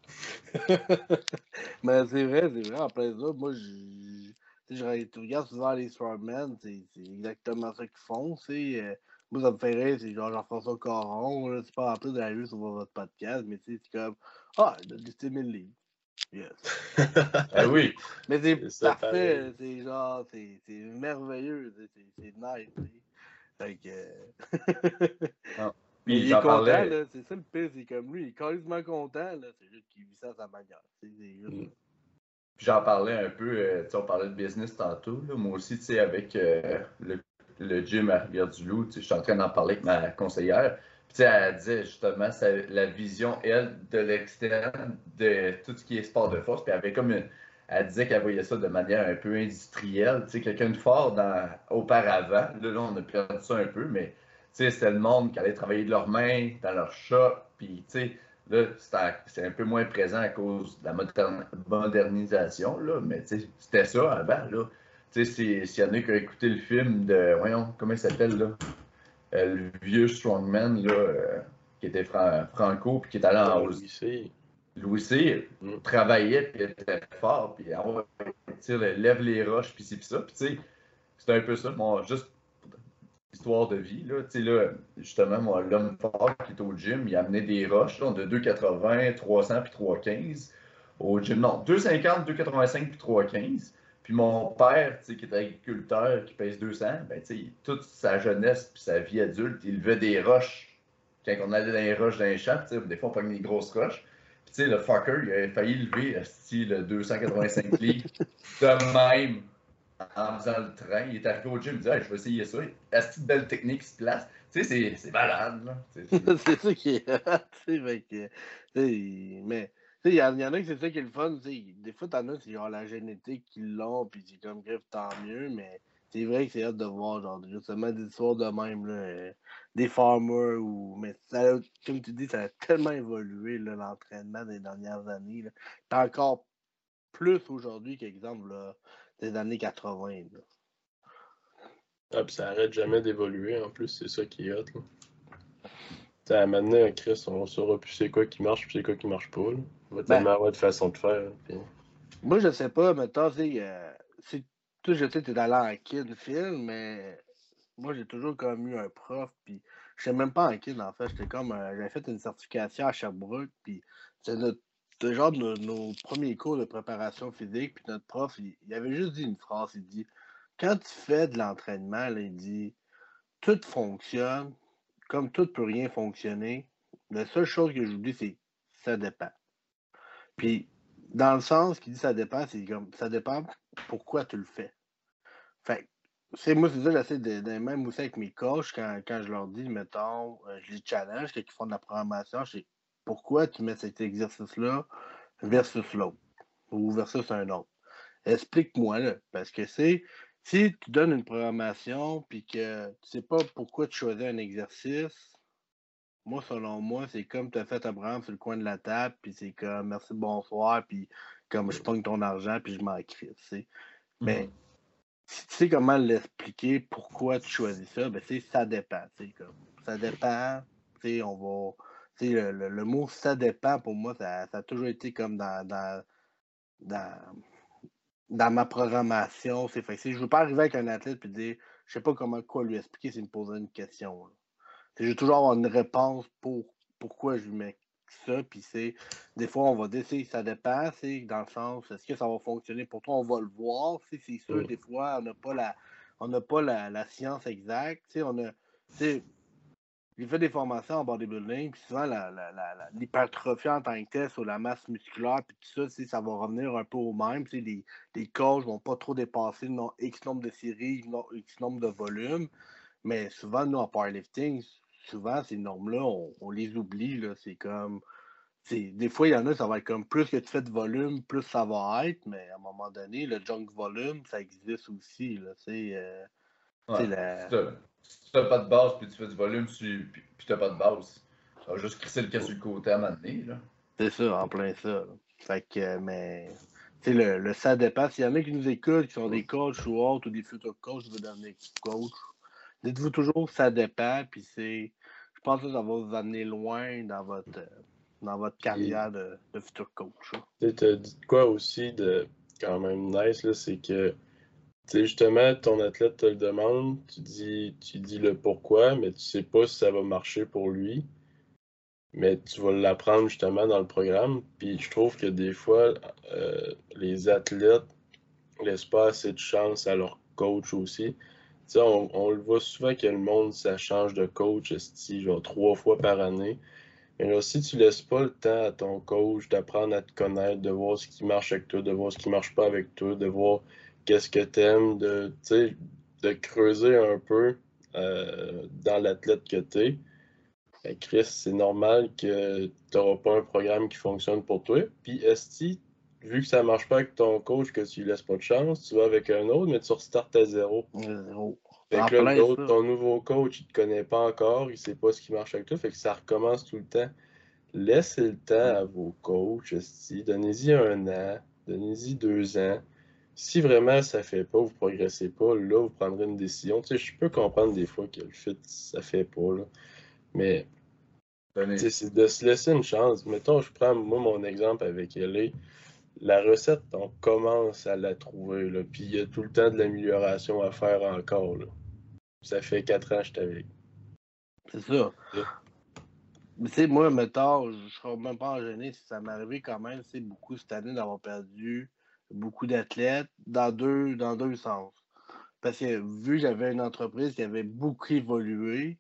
Mais c'est vrai, c'est vrai. En plein ça, moi, je, je regarde souvent les Strongmen, c'est exactement ça qu'ils font. Euh, moi, ça me fait rire, c'est genre Jean-François Caron, c'est pas en plus de la rue sur votre podcast, mais c'est comme Ah, il a listé 1000 livres. Yes. ah oui. Mais c'est parfait, c'est genre, c'est merveilleux, c'est nice. Fait que. Ah. il est content, là. C'est ça le pire, c'est comme lui, il est carrément content, là. C'est juste qu'il vit ça à sa manière. Mm. J'en parlais un peu, euh, on parlait de business tantôt. Moi aussi, tu sais, avec euh, le, le, gym à Rivière-du-Loup, je suis en train d'en parler avec ma conseillère. Puis, elle disait justement la vision, elle, de l'externe, de tout ce qui est sport de force. Puis, elle avait comme une, elle disait qu'elle voyait ça de manière un peu industrielle. Tu sais, quelqu'un de fort auparavant. Là, là, on a perdu ça un peu, mais c'était le monde qui allait travailler de leurs mains, dans leur shop. Puis, tu sais, là, c'est un peu moins présent à cause de la modernisation, là. Mais, c'était ça avant, là. S'il y en a qui ont écouté le film de, voyons, comment il s'appelle, là? Euh, le vieux strongman, là, euh, qui était franco, puis qui est allé en lycée. Louis C. Mm. travaillait, puis était fort, puis lève les roches, puis c'est ça. Puis tu sais, c'était un peu ça, mon, juste histoire de vie. Là, là, justement, moi, l'homme fort qui est au gym, il amenait des roches de 2,80, 300 puis 3,15 au gym. Non, 2,50, 2,85 puis 3,15. Puis mon père, qui est agriculteur, qui pèse 200, ben, toute sa jeunesse puis sa vie adulte, il levait des roches. Quand on allait dans les roches dans les champs, des fois on prenait des grosses roches tu sais, le fucker, il a failli lever le 285 livres de même en faisant le train. Il est arrivé au gym, il dit Je vais essayer ça. Est-ce que belle technique se place? Tu sais, c'est malade. là. c'est ça qui est. mais. Il y, en a qui c'est ça qui est le fun. Des fois, t'en as, c'est genre la génétique qui l'ont, puis c'est comme grave, tant mieux, mais c'est vrai que c'est hâte de voir, genre, justement, des histoires de même, là, euh, des farmers, ou, mais ça, comme tu dis, ça a tellement évolué, l'entraînement des dernières années, là. encore plus aujourd'hui qu'exemple, des années 80, là. Ah, puis ça arrête jamais d'évoluer, en plus, c'est ça qui est hot, là. T'sais, maintenant, Chris, on saura plus c'est quoi qui marche, puis c'est quoi qui marche pas, là. On va ben tellement avoir de façon de faire, Moi, je sais pas, mais toi, euh, c'est toi, je sais, t'es allé en kid film, mais moi, j'ai toujours comme eu un prof, puis je sais même pas en kid, en fait. J'étais comme, euh, j'avais fait une certification à Sherbrooke, puis c'est notre genre de nos, premiers cours de préparation physique, puis notre prof, il, avait juste dit une phrase, il dit, quand tu fais de l'entraînement, il dit, tout fonctionne, comme tout peut rien fonctionner, la seule chose que je vous dis, c'est ça dépend. Puis, dans le sens qu'il dit ça dépend, c'est comme ça dépend pourquoi tu le fais. Fait c'est moi, c'est ça, j'essaie de, même aussi avec mes coachs, quand, quand je leur dis, mettons, euh, je les challenge, qu'ils font de la programmation, je pourquoi tu mets cet exercice-là versus l'autre ou versus un autre. Explique-moi là, parce que c'est si tu donnes une programmation puis que tu sais pas pourquoi tu choisis un exercice, moi, selon moi, c'est comme tu as fait ta programme sur le coin de la table, puis c'est comme merci, bonsoir, puis comme je pogne ton argent, puis je m'en crie. Mais mm-hmm. si tu sais comment l'expliquer, pourquoi tu choisis ça, ben, ça dépend. Comme, ça dépend. On va. Le, le, le, mot ça dépend, pour moi, ça, ça a toujours été comme dans, dans, dans, dans ma programmation. C'est fait. Je ne veux pas arriver avec un athlète et dire je sais pas comment quoi lui expliquer s'il me posait une question. Je veux toujours avoir une réponse pour pourquoi je lui mets ça. Puis c'est des fois on va décider, ça dépend, c'est dans le sens est-ce que ça va fonctionner pour toi, on va le voir. C'est sûr, des fois, on n'a pas la on n'a pas la, la, science exacte. On a. J'ai fait des formations en bodybuilding, puis souvent l'hypertrophie en tant que telle sur la masse musculaire, puis tout ça, ça va revenir un peu au même. Les, les coachs vont pas trop dépasser le X nombre de séries, X nombre de volumes. Mais souvent, nous, en powerlifting, souvent, ces normes-là, on, les oublie. C'est comme. Des fois, il y en a, ça va être comme plus que tu fais de volume, plus ça va être, mais à un moment donné, le junk volume, ça existe aussi. Là, euh, la... Si tu n'as pas de base puis tu fais du volume puis, tu n'as pas de base, ça va juste crisser le cas sur le côté à un moment donné. C'est ça, en plein ça. Fait que, mais. Tu le, le ça dépend. S'il y en a qui nous écoutent, qui sont des coachs ou autres, ou des futurs coachs qui veulent devenir coach, dites-vous toujours que ça dépend, puis c'est. Je pense que ça va vous amener loin dans votre, dans votre carrière de, de futur coach. Tu as dit quoi aussi de quand même nice, c'est que justement, ton athlète te le demande, tu dis, tu dis le pourquoi, mais tu sais pas si ça va marcher pour lui. Mais tu vas l'apprendre justement dans le programme. Puis je trouve que des fois, euh, les athlètes laissent pas assez de chance à leur coach aussi. On, on, le voit souvent que le monde, ça change de coach genre trois fois par année. Mais là, si tu laisses pas le temps à ton coach d'apprendre à te connaître, de voir ce qui marche avec toi, de voir ce qui marche pas avec toi, de voir qu'est-ce que tu aimes, de, de creuser un peu euh, dans l'athlète que tu es. Ben, Chris, c'est normal que tu n'auras pas un programme qui fonctionne pour toi. Puis Esti, vu que ça ne marche pas avec ton coach, que tu lui laisses pas de chance, tu vas avec un autre, mais tu restartes à zéro. Zéro. Fait que là, ton nouveau coach, il te connaît pas encore, il sait pas ce qui marche avec toi, fait que ça recommence tout le temps. Laissez le temps à vos coachs, donnez-y un an, donnez-y deux ans si vraiment ça fait pas, vous progressez pas, là, vous prendrez une décision. Tu sais, je peux comprendre des fois que le fit, ça fait pas, là. Mais, c'est de se laisser une chance. Mettons, je prends, moi, mon exemple avec elle. La recette, on commence à la trouver, là. Puis il y a tout le temps de l'amélioration à faire encore, là. Ça fait quatre ans que je suis avec. C'est ça. Mais tu sais, moi, mettons, je serais même pas en gêné si ça m'arrivait quand même, c'est beaucoup cette année d'avoir perdu beaucoup d'athlètes dans deux, dans deux sens. Parce que vu que j'avais une entreprise qui avait beaucoup évolué,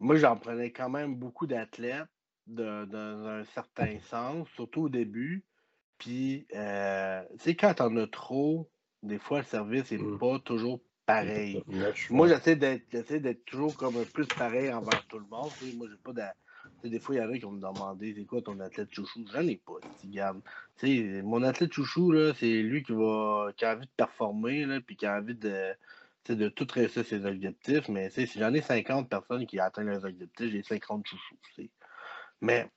moi, j'en prenais quand même beaucoup d'athlètes dans un certain sens, surtout au début. Puis, euh, tu sais, quand t'en as trop, des fois, le service n'est mmh. pas toujours pareil. Moi, j'essaie d'être toujours comme un plus pareil envers tout le monde. Moi, j'ai pas de des fois, il y en a qui vont me demander c'est quoi ton athlète chouchou? J'en ai pas, mon athlète chouchou, c'est lui qui, va, qui a envie de performer, là, puis qui a envie de, de tout réussir ses objectifs. Mais si j'en ai 50 personnes qui atteignent leurs objectifs, j'ai 50 chouchous. Mais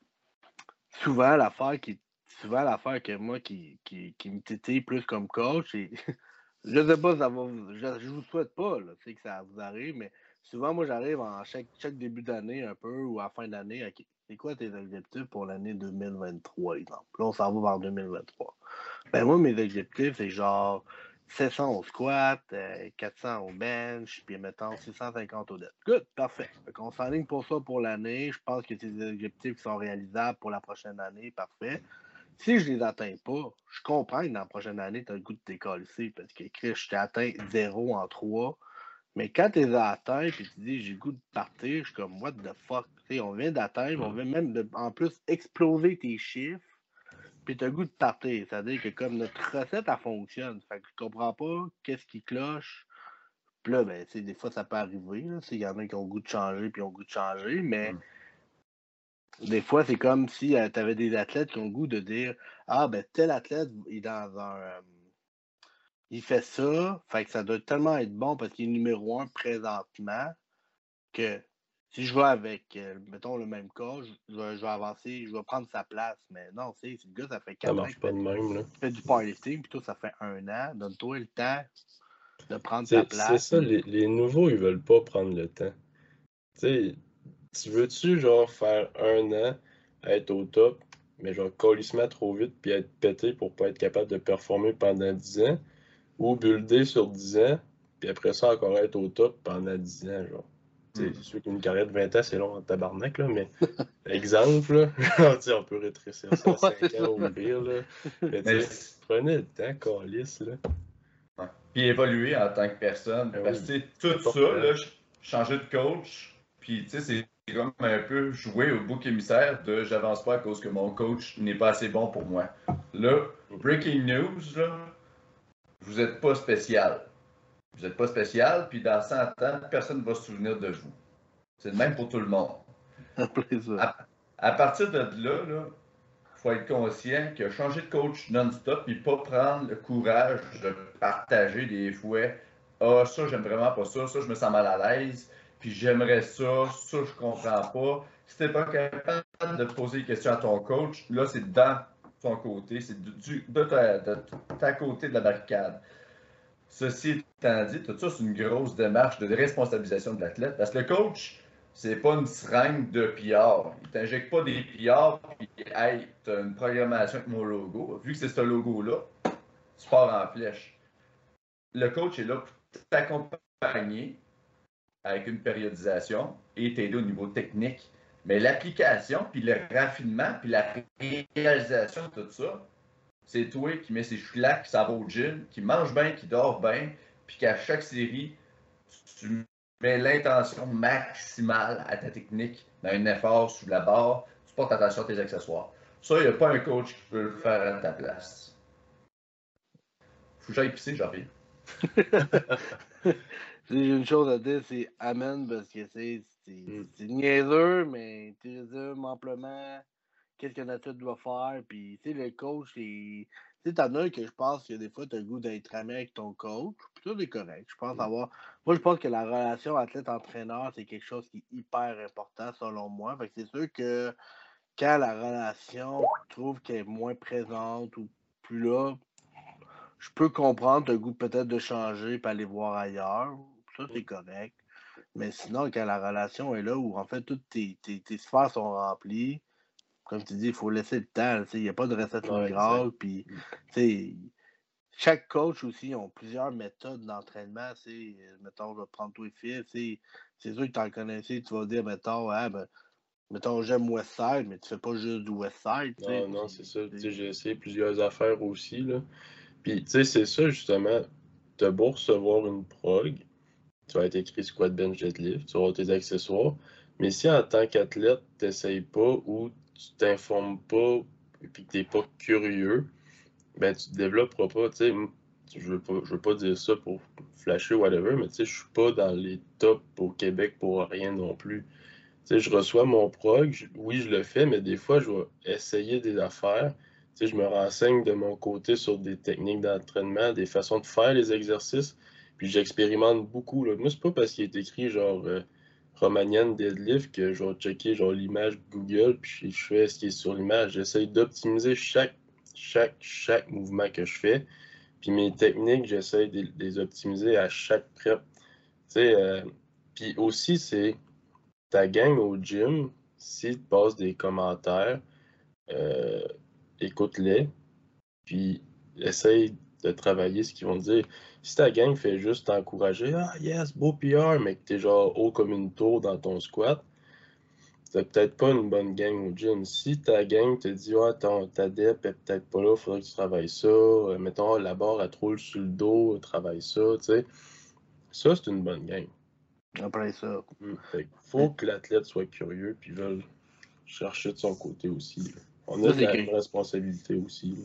souvent, l'affaire qui souvent l'affaire que moi qui, qui, qui me titille plus comme coach, et je sais pas, ça va, je, je vous souhaite pas là, que ça vous arrive, mais souvent, moi, j'arrive en chaque, début d'année un peu ou à fin d'année. C'est quoi tes objectifs pour l'année 2023, exemple? Là, on s'en va vers 2023. Ben, moi, mes objectifs, c'est genre 700 au squat, 400 euh, au bench, puis mettons 650 au dead. Good, parfait. on s'enligne pour ça pour l'année. Je pense que c'est des objectifs qui sont réalisables pour la prochaine année. Parfait. Si je les atteins pas, je comprends que dans la prochaine année, tu as le goût de t'écoller parce que Chris, je t'ai atteint 0 en 3. Mais quand tu es atteints et tu dis j'ai le goût de partir, je suis comme what the fuck? on vient d'atteindre, on vient même de, en plus exploser tes chiffres, puis tu as le goût de partir. C'est-à-dire que comme notre recette, elle fonctionne. Fait que je comprends pas qu'est-ce qui cloche Puis là, ben, des fois, ça peut arriver. Il y en a qui ont le goût de changer puis ont le goût de changer, mais mm. des fois, c'est comme si euh, tu avais des athlètes qui ont le goût de dire Ah, ben, tel athlète il est dans un. Euh, il fait ça, fait que ça doit tellement être bon parce qu'il est numéro un présentement que si je vais avec, euh, mettons, le même cas, je, vais, avancer, je vais prendre sa place. Mais non, c'est le gars, ça fait 4 ans. Ça pas de même, là. fait du powerlifting, puis toi, ça fait un an. Donne-toi le temps de prendre sa place. C'est ça, les, nouveaux, ils veulent pas prendre le temps. Tu veux-tu, genre, faire un an, être au top, mais genre, colissement trop vite, puis être pété pour pas être capable de performer pendant 10 ans, ou builder sur 10 ans, puis après ça, encore être au top pendant 10 ans, genre. C'est mm. sûr qu'une carrière de 20 ans, c'est long en tabarnak, là, mais exemple, là, on peut rétrécir ça à 5 ans au pire. Là. Mais, prenez le temps, calice. Là. Puis évoluer en tant que personne. Ben parce que tout ça, là, changer de coach, puis tu sais, c'est comme un peu jouer au bouc émissaire de j'avance pas à cause que mon coach n'est pas assez bon pour moi. Là, breaking news, là, vous n'êtes pas spécial. Vous n'êtes pas spécial, puis dans 100 ans, personne ne va se souvenir de vous. C'est le même pour tout le monde. À, partir de là, il faut être conscient que changer de coach non-stop et pas prendre le courage de partager des fouets. Ah, ça, j'aime vraiment pas ça, ça, je me sens mal à l'aise, puis j'aimerais ça, ça, je comprends pas. Si t'es pas capable de poser des questions à ton coach, là, c'est dans ton côté, c'est de, ta, côté de la barricade. Ceci étant dit, tout ça, c'est une grosse démarche de responsabilisation de l'athlète? Parce que le coach, c'est pas une seringue de PR. Il t'injecte pas des PR puis hey, tu as une programmation avec mon logo. Vu que c'est ce logo-là, tu pars en flèche. Le coach est là pour t'accompagner avec une périodisation et t'aider au niveau technique. Mais l'application, puis le raffinement, puis la réalisation de tout ça, c'est toi qui mets ses schlacs, qui s'en va au gym, qui mange bien, qui dort bien, puis qu'à chaque série, tu mets l'intention maximale à ta technique dans un effort sous la barre, tu portes attention à tes accessoires. Ça, il n'y a pas un coach qui peut le faire à ta place. Faut que j'aille pisser, j'en. J'ai une chose à dire, c'est Amen, parce que c'est mm. niaiseux, mais tu résumes amplement qu'est-ce qu'un athlète doit faire. Puis, tu sais, le coach, tu sais, t'en as que je pense que des fois, tu as le goût d'être ami avec ton coach. Puis ça, c'est correct. Je pense mm. avoir. Moi, je pense que la relation athlète-entraîneur, c'est quelque chose qui est hyper important, selon moi. Fait que c'est sûr que quand la relation, tu trouves qu'elle est moins présente ou plus là, je peux comprendre, le goût peut-être de changer et aller voir ailleurs. Ça, c'est mm. correct. Mais sinon, quand la relation est là où en fait toutes tes, tes, tes sphères sont remplies, comme tu dis, il faut laisser le temps. Il n'y a pas de recette miracle. Puis, mm. chaque coach aussi ont plusieurs méthodes d'entraînement. Mettons, je vais prendre toi et C'est sûr que tu en connaissais, tu vas dire, mettons, ah, ben, mettons, j'aime Westside, mais tu fais pas juste du Westside. Non, non, c'est ça. J'ai essayé plusieurs affaires aussi. Là. Puis, tu sais, c'est ça, justement. Tu beau recevoir une prog, tu vas être écrit squat, bench, deadlift, tu avoir tes accessoires. Mais si en tant qu'athlète, tu n'essayes pas ou tu t'informes pas et que tu n'es pas curieux, ben tu te développeras pas. Je je veux pas dire ça pour flasher whatever, mais je suis pas dans les tops au Québec pour rien non plus. Je reçois mon prog, oui, je le fais, mais des fois, je vais essayer des affaires. Je me renseigne de mon côté sur des techniques d'entraînement, des façons de faire les exercices, puis j'expérimente beaucoup. Là. Moi, c'est pas parce qu'il est écrit genre euh, Romanian Deadlift que je vais checker genre l'image Google, puis je fais ce qui est sur l'image. J'essaie d'optimiser chaque, chaque, chaque mouvement que je fais. Puis mes techniques, j'essaie de, les optimiser à chaque prep. Euh, puis aussi, c'est ta gang au gym, si tu passes des commentaires, euh, écoute-les, puis essaye de travailler ce qu'ils vont dire. Si ta gang fait juste t'encourager, ah yes, beau PR, mais que t'es genre haut comme une tour dans ton squat, c'est peut-être pas une bonne gang au gym. Si ta gang te dit, ah, ta dep est peut-être pas là, faudrait que tu travailles ça, euh, mettons, la barre, elle troule sur le dos, travaille ça, tu sais. Ça, c'est une bonne gang. Après ça. Il hmm. faut que l'athlète soit curieux puis veuille chercher de son côté aussi. On a une responsabilité aussi.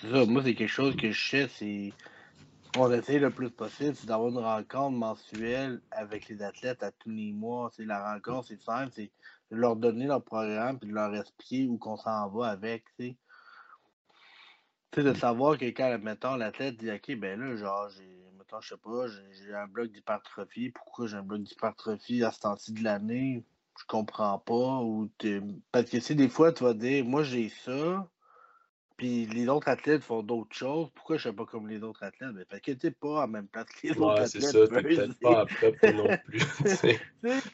C'est ça, moi, c'est quelque chose que je sais, c'est On essaie le plus possible, c'est d'avoir une rencontre mensuelle avec les athlètes à tous les mois. C'est la rencontre, c'est simple, c'est de leur donner leur programme puis de leur expliquer où qu'on s'en va avec. Tu sais, de savoir que quand, mettons, l'athlète dit OK, ben là, genre, j'ai, mettons, je sais pas, j'ai un bloc d'hypertrophie. Pourquoi j'ai un bloc d'hypertrophie à ce temps-ci de l'année? Je comprends pas. Ou Parce que, tu des fois, tu vas dire, moi, j'ai ça, puis les autres athlètes font d'autres choses. Pourquoi je ne suis pas comme les autres athlètes? Ben, parce que tu n'es pas en même place que les autres athlètes. c'est ça, tu peut-être pas après non plus. tu sais,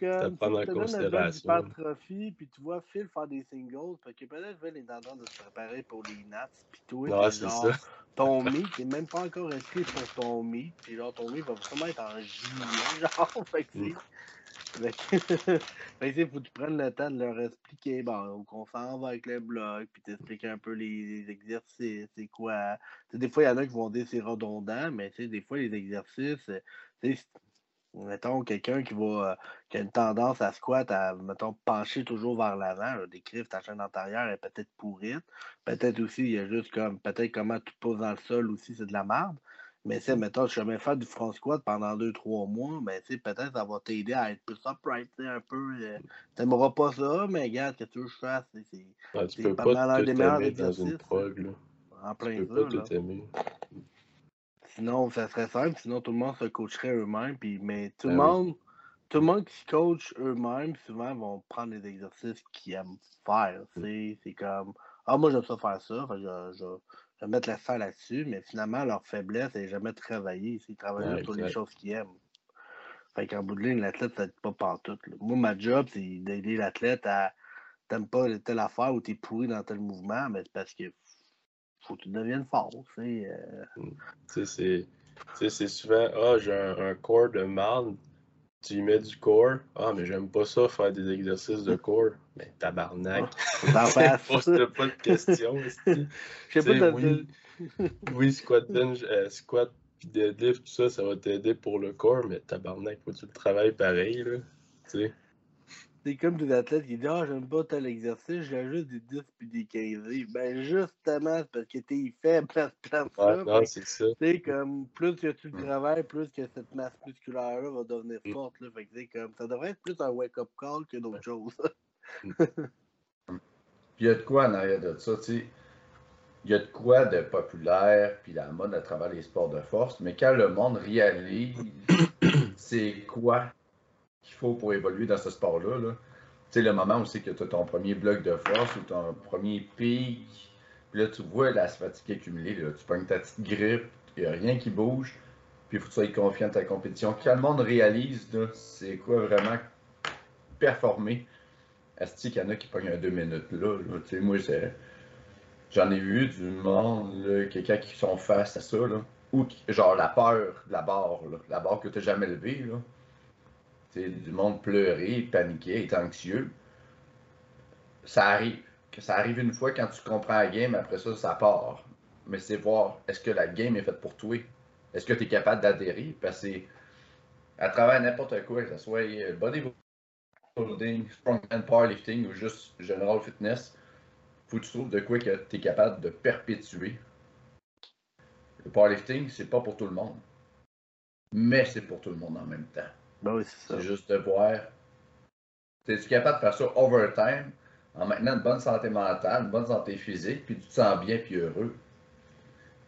comme, prendre en considération. Tu puis tu vois Phil faire des singles, parce que peut-être Phil est en train de se préparer pour les Nats, puis toi, c'est ça. ton meet, t'es même pas encore inscrit pour ton meet, puis genre ton meet va vraiment être en juillet, genre, fait que mm. Il faut que tu prennes le temps de leur expliquer, bon, qu'on s'en va avec le blog, puis t'expliquer un peu les, exercices, c'est quoi. des fois, il y en a qui vont dire c'est redondant, mais des fois, les exercices, mettons, quelqu'un qui va qui a une tendance à squat, à, mettons, pencher toujours vers l'avant, décrire ta chaîne antérieure est peut-être pourrite. Peut-être aussi, il y a juste comme, peut-être comment tu poses dans le sol aussi, c'est de la merde. Mais c'est, mettons, je vais faire du front squat pendant 2-3 mois, mais tu peut-être ça va t'aider à être plus upright, un peu. Euh, t'aimeras pas ça, mais regarde, qu'est-ce que je fasse? C'est ouais, tu peux pas, mal des meilleurs exercices. Prog, là. En plein tu peux ça, Sinon, ça serait simple, sinon tout le monde se coacherait eux-mêmes. Mais tout le ben monde. Tout le monde qui se coach eux-mêmes, souvent, vont prendre des exercices qu'ils aiment faire. Mm. C'est comme Ah, moi, j'aime ça faire ça. Fait je, je, de mettre la là-dessus, mais finalement, leur faiblesse n'est jamais de travailler. Ils travaillent sur les choses qu'ils aiment. Fait qu'en bout de ligne, l'athlète, ça pas partout. Moi, ma job, c'est d'aider l'athlète à t'aimes pas telle affaire ou t'es pourri dans tel mouvement, mais c'est parce que faut que tu deviennes fort. Euh... Mm. C'est souvent Ah, j'ai un, corps de mal tu y mets du corps. Ah, mais j'aime pas ça, faire des exercices de corps. Mais tabarnak. Pose-toi pas de questions. Je sais pas oui, oui, squat bench, euh, squat puis deadlift, tout ça, ça va t'aider pour le corps, mais tabarnak, faut que tu le travailles pareil, là. Tu sais. C'est comme des athlètes qui disent Ah, j'aime pas tel exercice, j'ai juste des 10 puis des 15. Ben, justement, c'est parce que t'es faible à ce place-là. Ouais, non, c'est ça. Tu comme plus que tu le mm. travailles, plus que cette masse musculaire-là va devenir mm. forte. Là. Fait que, comme, ça devrait être plus un wake-up call que d'autres choses. Mm. Puis il y a de quoi en arrière de ça, tu sais. Il y a de quoi de populaire, puis la mode à travers les sports de force, mais quand le monde réalise c'est quoi qu'il faut pour évoluer dans ce sport-là. Là. Tu sais, le moment où c'est que tu as ton premier bloc de force ou ton premier pic, puis là, tu vois la fatigue accumulée. Tu prends ta petite grippe, il n'y a rien qui bouge, puis il faut que tu sois confiant dans ta compétition. Quand le monde réalise, c'est quoi vraiment performer, est-ce qu'il y en a qui prennent un deux minutes là? Tu sais, moi, J'en ai vu du monde, quelqu'un qui sont face à ça, là, ou genre la peur de la barre, la barre que tu n'as jamais levée. Du monde pleurer, paniquer, être anxieux. Ça arrive. Ça arrive une fois quand tu comprends la game, après ça, ça part. Mais c'est voir, est-ce que la game est faite pour toi? Est-ce que tu es capable d'adhérer? Parce que à travers n'importe quoi, que ce soit euh, bodybuilding, strongman powerlifting ou juste general fitness, faut que tu trouves de quoi que tu es capable de perpétuer. Le powerlifting, c'est pas pour tout le monde. Mais c'est pour tout le monde en même temps. Ben c'est juste de voir. Es-tu capable de faire ça overtime en maintenant une bonne santé mentale, une bonne santé physique, puis tu te sens bien puis heureux?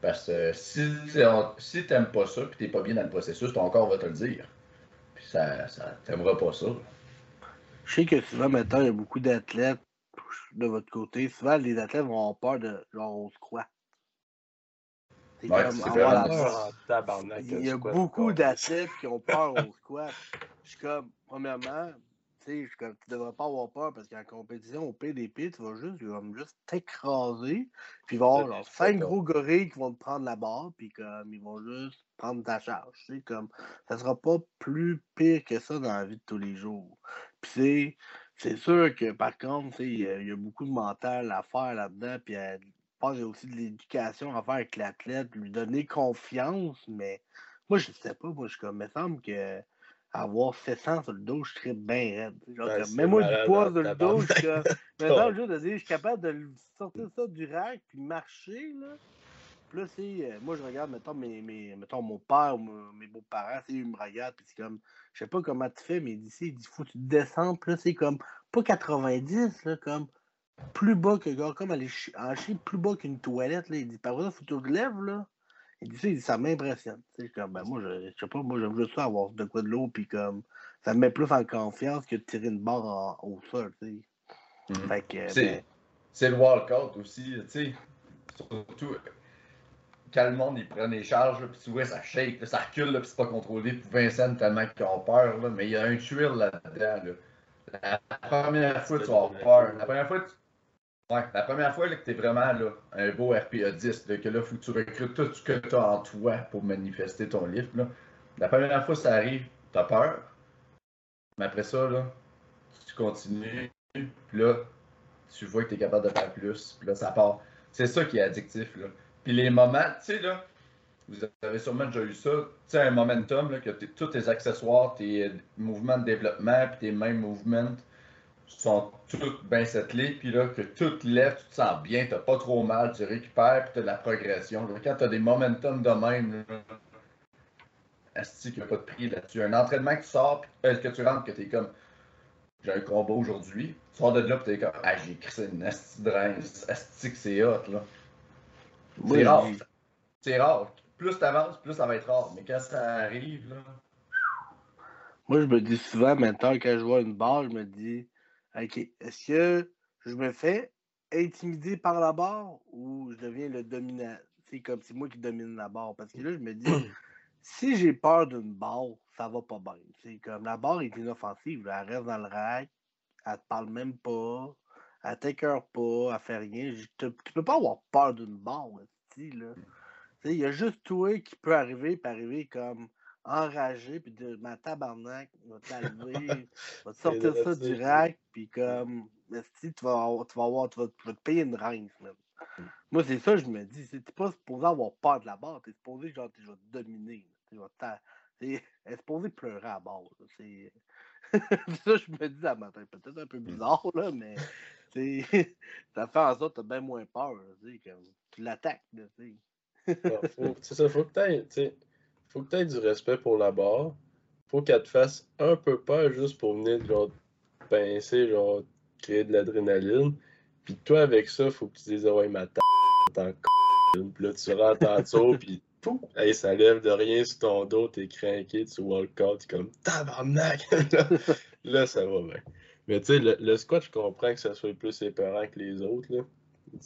Parce que si, si t'aimes pas ça, puis t'es pas bien dans le processus, ton corps va te le dire. Puis ça, ça t'aimeras pas ça. Je sais que souvent, maintenant, il y a beaucoup d'athlètes de votre côté. Souvent, les athlètes vont avoir peur de genre on se croit. Il y a beaucoup d'athlètes qui ont peur au squat. Je suis comme, premièrement, tu tu devrais pas avoir peur parce qu'en compétition, au PDP, tu vas juste, juste t'écraser. Puis il va y avoir cinq gros gorilles qui vont te prendre la barre, puis comme ils vont juste prendre ta charge. Tu sais, comme ça sera pas plus pire que ça dans la vie de tous les jours. Puis c'est sûr que par contre, il y, a beaucoup de mental à faire là-dedans, puis pense qu'il y a aussi de l'éducation à faire avec l'athlète, lui donner confiance, mais moi, je sais pas. Moi, je comme, il me semble que avoir 700 sur le dos, je serais bien raide. Genre, mets-moi du poids sur le dos, je suis juste de dire, je suis capable de sortir ça du rack puis marcher, là. Puis là, c'est, euh, moi, je regarde, mettons, mes, mes, mettons, mon père ou mes beaux-parents, ils me regardent, puis c'est comme, je sais pas comment tu fais, mais d'ici, il dit, faut que tu descends, puis là, c'est comme, pas 90, là, comme, plus bas que, comme aller en chier plus bas qu'une toilette, là. Il dit, par exemple, faut que tu te lèves, là. Il dit ça, il dit, ça m'impressionne. Comme, ben, moi, je, je sais pas, moi, j'aime juste ça avoir de quoi de l'eau, puis comme, ça me met plus en confiance que de tirer une barre au sol, tu sais. Que, C'est ben, le walkout aussi, tu sais. Surtout quand le monde ils prennent les charges, là, puis tu vois, ça shake, là, ça recule, là, puis c'est pas contrôlé. Puis Vincent, tellement qu'ils ont peur, là, mais il y a un tuile là-dedans. Là. La première fois, tu vas avoir peur. La première fois, tu... Ouais, la première fois là, que tu es vraiment là, un beau RPA 10, là, que là, faut que tu recrutes tout ce que tu as en toi pour manifester ton livre. La première fois que ça arrive, tu as peur. Mais après ça, là, tu continues. Puis là, tu vois que tu es capable de faire plus. Puis là, ça part. C'est ça qui est addictif. Là. Puis les moments, tu sais, là, vous avez sûrement déjà eu ça, tu sais, un momentum, là, que tous tes accessoires, tes mouvements de développement, puis tes mêmes mouvements sont tous bien settlés, puis là, que tout lève, tu te sens bien, t'as pas trop mal, tu récupères, puis t'as de la progression. là. Quand t'as des momentum de même, asti qu'il n'y a pas de prix là-dessus. Un entraînement que tu sors, puis euh, que tu rentres, que t'es comme, j'ai un combat aujourd'hui, tu sors de là, puis t'es comme, ah, j'ai écrit une asti de asti que c'est hot, là. moi, C'est rare. C'est rare. Plus t'avances, plus ça va être rare. Mais quand ça arrive, là. Moi, je me dis souvent, maintenant, quand je vois une barre, je me dis, OK, est-ce que je me fais intimider par la barre ou je deviens le dominant? C'est comme c'est moi qui domine la barre. Parce que là, je me dis, si j'ai peur d'une barre, ça va pas bien. C'est comme la barre est inoffensive. Elle reste dans le rack, elle te parle même pas, elle t'écœure pas, elle fait rien. Je te- tu peux pas avoir peur d'une barre, là. Il y a juste toi qui peut arriver, puis arriver comme enragé, puis de ma tabarnak, va t'enlever, va te sortir ça du rack, puis comme, esti, tu vas, avoir- tu vas avoir, tu vas, tu vas te payer une rince, man. Moi, c'est ça, je me dis, c'est t'es pas supposé avoir peur de la barre, t'es supposé, genre, je vais te dominer, tu vas t'es- elle est supposée pleurer à la barre, là, c'est... ça, je me dis à matin, peut-être un peu bizarre, là, mais, tu ça fait en sorte que t'as bien moins peur, tu comme, tu l'attaques, tu c'est ça, faut que tu faut que t'aies du respect pour la barre. Faut qu'elle te fasse un peu peur juste pour venir genre te pincer, genre créer de l'adrénaline. Puis toi avec ça, faut que tu dises ah ouais ma t t'en c***. Puis là tu rentres en dessous puis pouf, hey, ça lève de rien sur ton dos, t'es craqué, tu walk out, t'es comme tabarnak! là, là, ça va bien. Mais tu sais, le, le squat, je comprends que ça soit plus épeurant que les autres. Là.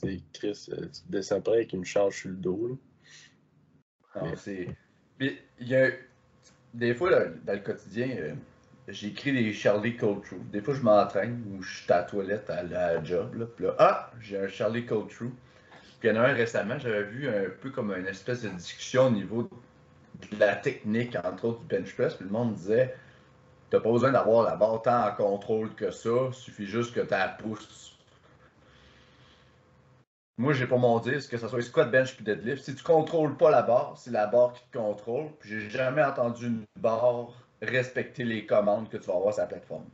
Tu sais, Chris, euh, tu descends pas avec une charge sur le dos. Là. C'est. Puis, il y a. Des fois, dans le quotidien, euh, j'écris des Charlie Cold True. Des fois, je m'entraîne ou je suis à la toilette à la job. Là, puis là, ah, j'ai un Charlie Cold True. Puis il y en a un récemment, j'avais vu un peu comme une espèce de discussion au niveau de la technique, entre autres du bench press. Puis le monde disait T'as pas besoin d'avoir la barre tant en contrôle que ça, suffit juste que tu la pousses. Moi, j'ai pas mon dire, que ce soit squat, bench puis deadlift. Si tu contrôles pas la barre, c'est la barre qui te contrôle. Puis j'ai jamais entendu une barre respecter les commandes que tu vas avoir sur la plateforme.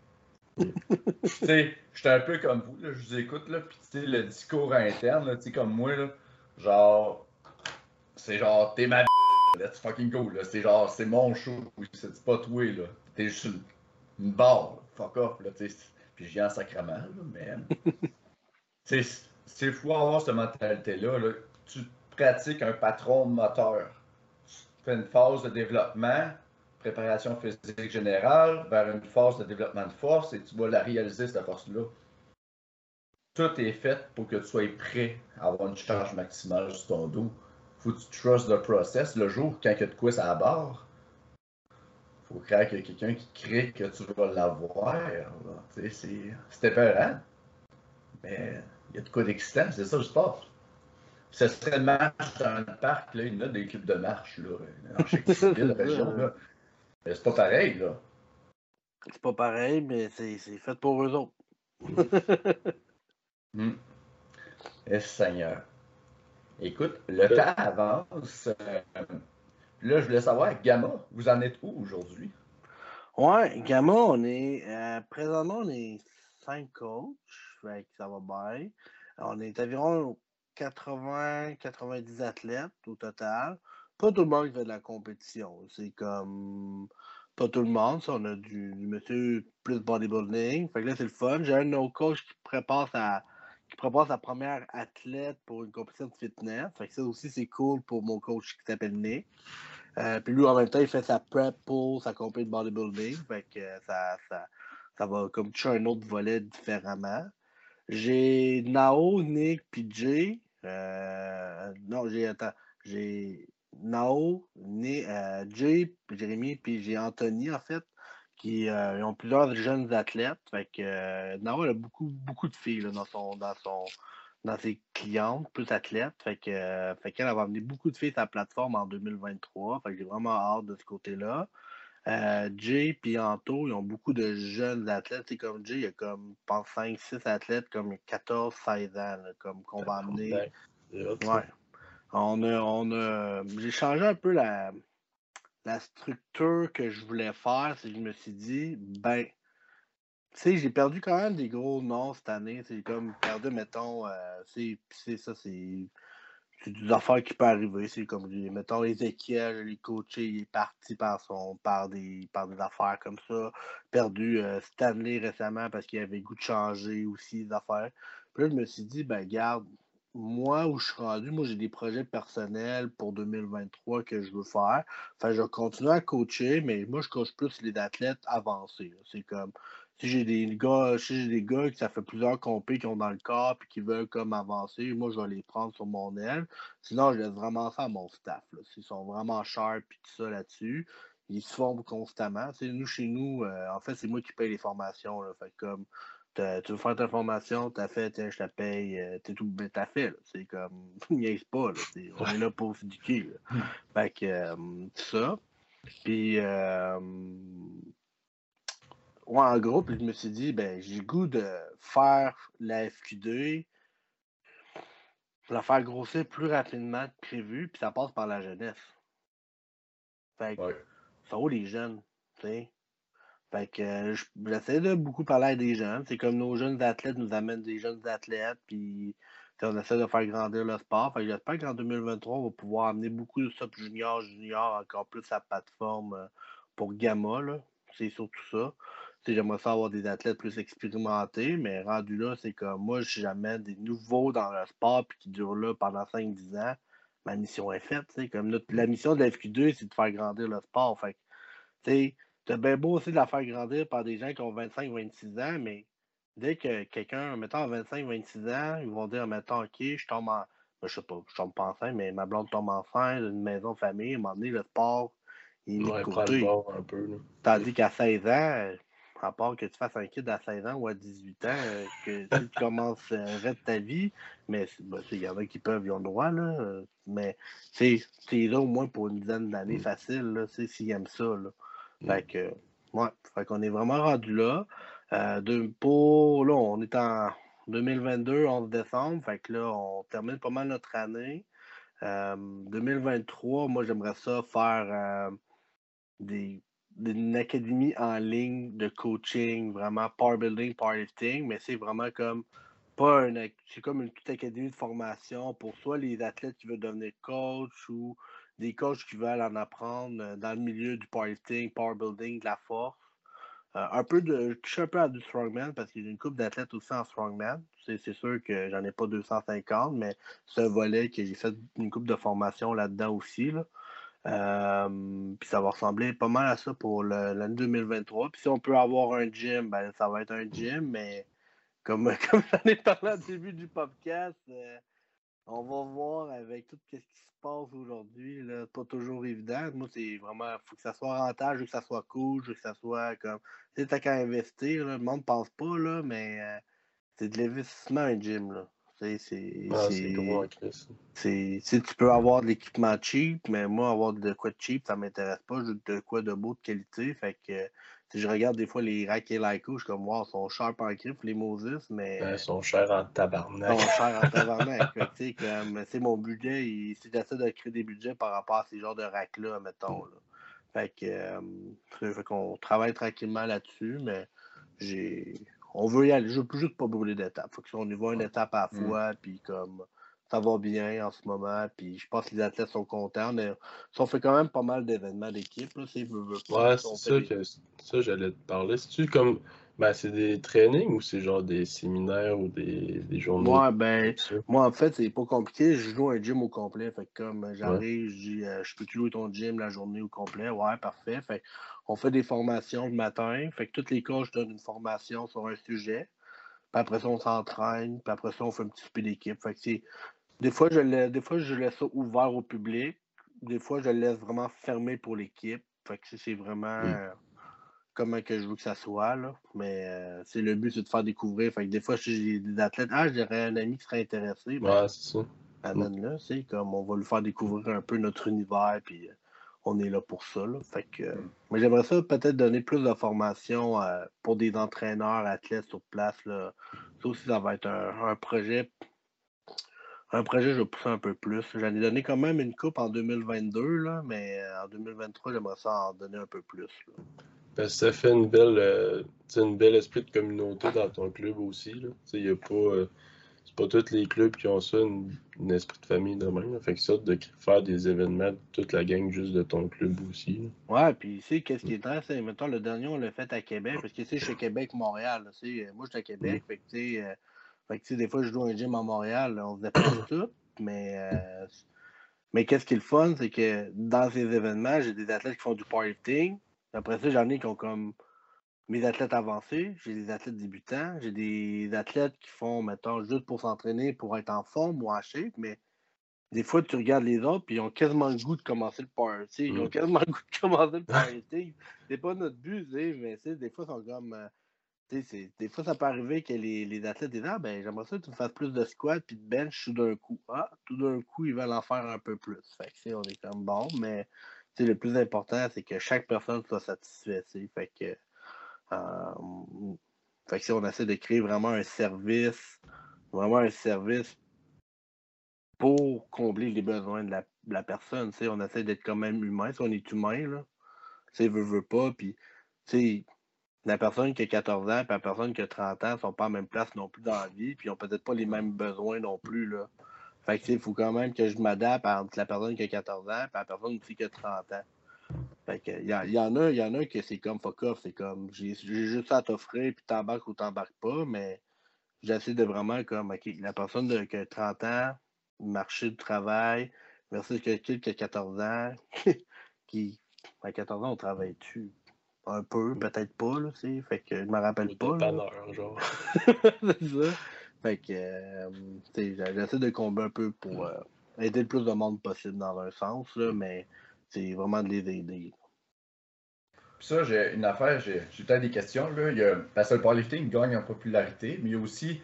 tu sais, j'étais un peu comme vous, là, je vous écoute, là, puis tu sais, le discours interne, là, tu sais, comme moi, là, genre, c'est genre, t'es ma let's fucking go, là, c'est genre, c'est mon show, c'est pas toi, là, t'es juste une, une barre, là. fuck off, là, tu sais, puis je viens en sacrement, là, mais, tu sais, c'est fou avoir cette mentalité-là, là. tu pratiques un patron moteur, tu fais une phase de développement, préparation physique générale, vers une phase de développement de force, et tu vas la réaliser, cette force-là. Tout est fait pour que tu sois prêt à avoir une charge maximale sur ton dos. Faut que tu trust the process. Le jour, quand il y a de quoi barre, faut croire qu'il y a quelqu'un qui crée que tu vas l'avoir. c'est épeurant. Mais il y a de quoi d'excitant, c'est ça le sport. Ce serait une marche dans le parc, là, il y en a des clubs de marche, là, dans chaque ville, région, là. Mais c'est pas pareil, là. C'est pas pareil, mais c'est c'est fait pour eux autres. Hmm. Eh, Seigneur. Écoute, le Euh. temps avance. Euh, là, je voulais savoir, Gamma, vous en êtes où aujourd'hui? Ouais, Gamma, on est. euh, présentement, on est cinq coachs. Fait que ça va bien. On est environ 80-90 athlètes au total. Pas tout le monde qui fait de la compétition. C'est comme pas tout le monde. On a du, monsieur plus bodybuilding. Fait que là, c'est le fun. J'ai un de nos coachs qui prépare sa, qui prépare sa première athlète pour une compétition de fitness. Fait que ça aussi, c'est cool pour mon coach qui s'appelle Nick. Euh, puis lui, en même temps, il fait sa prep pour sa compétition de bodybuilding. Fait que ça, ça, ça va comme toucher un autre volet différemment. J'ai Nao, Nick, puis Jay. Euh, non, j'ai. Attends. J'ai Nao, euh, Jay, Jérémy, puis j'ai Anthony, en fait, qui euh, ont plusieurs jeunes athlètes. Fait que Nao a beaucoup, beaucoup de filles dans, son, dans, son, dans ses clientes, plus athlètes. Fait que fait qu'elle va amener beaucoup de filles sur la plateforme en 2023. Fait j'ai vraiment hâte de ce côté-là. Euh, Jay et Anto, ils ont beaucoup de jeunes athlètes. C'est comme Jay, il y a comme, je pense, 5-6 athlètes comme 14-16 ans, comme qu'on va amener. Ouais. On a, on a, j'ai changé un peu la, la structure que je voulais faire. C'est je me suis dit, ben, tu sais, j'ai perdu quand même des gros noms cette année. C'est comme perdu, mettons, euh, c'est ça, c'est c'est des affaires qui peuvent arriver. C'est comme, mettons, Ezekiel, les coachés, il est parti par, son, par, des, par des affaires comme ça. Perdu euh, Stanley récemment parce qu'il avait goût de changer aussi des affaires. Puis là, je me suis dit, ben, garde, moi, où je suis rendu, moi, j'ai des projets personnels pour 2023 que je veux faire. Enfin, je vais continuer à coacher, mais moi, je coach plus les athlètes avancés. C'est comme, si j'ai des gars, si j'ai des gars qui ça fait plusieurs compés qui ont dans le corps et qui veulent comme avancer, moi je vais les prendre sur mon aile. Sinon, je laisse vraiment ça à mon staff. S'ils sont vraiment sharp et tout ça là-dessus, ils se forment constamment. nous, chez nous, euh, en fait, c'est moi qui paye les formations. Là. Fait comme tu veux faire ta formation, t'as fait, je te paye, euh, t'es tout, ben, t'as fait. C'est comme, niaise pas. Là, on est là pour s'éduquer. Fait que, euh, ça. Puis, euh, ouais, en gros, puis je me suis dit, ben, j'ai le goût de faire la FQ2, la faire grossir plus rapidement que prévu, puis ça passe par la jeunesse. Fait que, ça vaut les jeunes, tu sais. Fait que j'essaie de beaucoup parler à des jeunes. C'est comme nos jeunes athlètes nous amènent des jeunes athlètes, puis on essaie de faire grandir le sport. Fait que j'espère qu'en 2023, on va pouvoir amener beaucoup de ça junior, junior, encore plus à plateforme euh, pour Gamma. C'est surtout ça. J'aimerais ça avoir des athlètes plus expérimentés, mais rendu là, c'est comme moi, si j'amène des nouveaux dans le sport puis qui durent là pendant 5-10 ans, ma mission est faite. Comme notre, la mission de la FQ2, c'est de faire grandir le sport. Fait c'est bien beau aussi de la faire grandir par des gens qui ont 25-26 ans, mais dès que quelqu'un, mettons, 25-26 ans, ils vont dire, mettons, OK, je tombe en. Ben, je sais pas, je tombe pas enceinte, mais ma blonde tombe enceinte d'une maison de famille, à un moment donné, le sport, il est côté. Un peu, Tandis qu'à 16 ans, à part que tu fasses un kid à 16 ans ou à 18 ans, euh, que tu commences à euh, de ta vie, mais ben, il y en a qui peuvent, ils ont le droit, là, mais c'est là au moins pour une dizaine d'années mm. facile, s'ils aiment ça. Là. Mm. Fait que, ouais, fait qu'on est vraiment rendu là. Euh, de, pour, là, on est en 2022, 11 décembre, fait que là, on termine pas mal notre année. 2023, euh, moi, j'aimerais ça faire euh, des, une académie en ligne de coaching, vraiment power building, powerlifting, mais c'est vraiment comme pas une, c'est comme une petite académie de formation pour soit les athlètes qui veulent devenir coach ou des coachs qui veulent en apprendre euh, dans le milieu du powerlifting, power building, de la force. Euh, un peu de. Je suis un peu à du strongman parce qu'il y a une coupe d'athlètes aussi en strongman. C'est, sûr que j'en ai pas 250, mais c'est un volet que j'ai fait une coupe de formation là-dedans aussi. Là. Euh, puis ça va ressembler pas mal à ça pour l'année 2023. Puis si on peut avoir un gym, ben ça va être un gym, mais comme, comme j'en ai parlé au début du podcast, on va voir avec tout ce qui se passe aujourd'hui. Pas toujours évident. Moi, c'est vraiment. faut que ça soit rentable, que ça soit cool, que ça soit comme. Tu sais, t'as qu'à investir. Le monde pense pas, là, mais euh, c'est de l'investissement un gym. Là. C'est, c'est, ah, c'est gros, c'est, tu peux avoir de l'équipement cheap, mais moi, avoir de quoi de cheap, ça m'intéresse pas. Je veux de quoi de beau de qualité. Fait que si je regarde des fois les racks et Lyco, je suis comme, wow, ils sont chers par griffe, les Moses, mais. ils sont chers en tabarnak. Ils sont chers en tabarnak. tu sais, comme, c'est mon budget, c'est j'essaie de créer des budgets par rapport à ces genres de racks-là, mettons. Là. Fait que, euh, fait qu'on travaille tranquillement là-dessus, mais j'ai. On veut y aller. Je veux juste pas brûler d'étapes. Faut qu'on y va une étape à la mm. fois, puis comme ça va bien en ce moment. Puis je pense que les athlètes sont contents. Mais on fait quand même pas mal d'événements d'équipe. Ouais, c'est ça que ça, j'allais te parler. C'est-tu comme. Ben, c'est des trainings ou c'est genre des séminaires ou des, des journées? Moi, ben, moi, en fait, c'est pas compliqué. Je joue un gym au complet. Fait comme j'arrive, je dis, euh, je peux jouer ton gym la journée au complet? Ouais, parfait. Fait on fait des formations le matin. Fait que tous les coachs donnent une formation sur un sujet. Puis après ça, on s'entraîne. Puis après ça, on fait un petit peu d'équipe. Fait que c'est des fois, je laisse, des fois, je laisse ça ouvert au public. Des fois, je le laisse vraiment fermé pour l'équipe. Fait que c'est vraiment mmh. Comment que je veux que ça soit. Là. Mais euh, c'est le but, c'est de faire découvrir. Fait que des fois, j'ai des athlètes. Ah, j'aurais un ami qui serait intéressé. Ben, ouais, c'est ça. Amène-le, c'est comme on va lui faire découvrir un peu notre univers. Puis euh, on est là pour ça. Fait que, mmh. mais j'aimerais ça peut-être donner plus de formation euh, pour des entraîneurs, athlètes sur place. Là. Ça aussi, ça va être un, un projet un projet, je vais pousser un peu plus. J'en ai donné quand même une coupe en 2022, là, mais en 2023, j'aimerais ça en donner un peu plus. Ben, ça fait une belle, euh, une belle esprit de communauté dans ton club aussi. Il a pas. Euh, c'est pas tous les clubs qui ont ça, un esprit de famille de même. Fait que ça, de faire des événements, toute la gang juste de ton club aussi. Ouais, puis tu sais, qu'est-ce qui est intéressant, mettons, le dernier, on l'a fait à Québec, parce que tu sais, je suis Québec-Montréal. Moi, je suis à Québec, mm. fait que tu sais fait que, des fois, je joue un gym à Montréal, on se déplace tout, mais, euh, mais qu'est-ce qui est le fun, c'est que dans ces événements, j'ai des athlètes qui font du powerlifting. Après ça, j'en ai qui ont comme mes athlètes avancés, j'ai des athlètes débutants, j'ai des athlètes qui font, mettons, juste pour s'entraîner, pour être en forme ou en shape, mais des fois, tu regardes les autres, puis ils ont quasiment le goût de commencer le powerlifting. Ils ont mm. quasiment le goût de commencer le powerlifting. c'est pas notre but, mais des fois, ils sont comme. Euh, des fois, ça peut arriver que les, les athlètes disent Ah, ben, j'aimerais ça que tu me fasses plus de squat puis de bench tout d'un coup. Ah, tout d'un coup, ils veulent en faire un peu plus. Fait que, on est comme bon, mais le plus important, c'est que chaque personne soit satisfaite. Fait que, euh, fait que on essaie de créer vraiment un service, vraiment un service pour combler les besoins de la, la personne. On essaie d'être quand même humain. Si on est humain, là. veut, veut pas. La personne qui a 14 ans et la personne qui a 30 ans sont pas en même place non plus dans la vie, puis ils n'ont peut-être pas les mêmes besoins non plus. Là. Fait que il faut quand même que je m'adapte entre la personne qui a 14 ans et la personne qui a 30 ans. Fait que il y, en a, y en a que c'est comme fuck off, c'est comme j'ai juste à t'offrir puis t'embarques ou t'embarques pas, mais j'essaie de vraiment comme OK, la personne de, qui a 30 ans, marché de travail, versus quelqu'un qui a 14 ans, qui à 14 ans on travaille dessus un peu, peut-être pas, là, tu sais. Fait que je me rappelle pas. genre. c'est ça. Fait que, euh, j'essaie de combler un peu pour euh, aider le plus de monde possible dans un sens, là, mais c'est vraiment de les aider. Puis ça, j'ai une affaire, j'ai peut-être des questions. Là. Il y a, parce que le powerlifting gagne en popularité, mais il y a aussi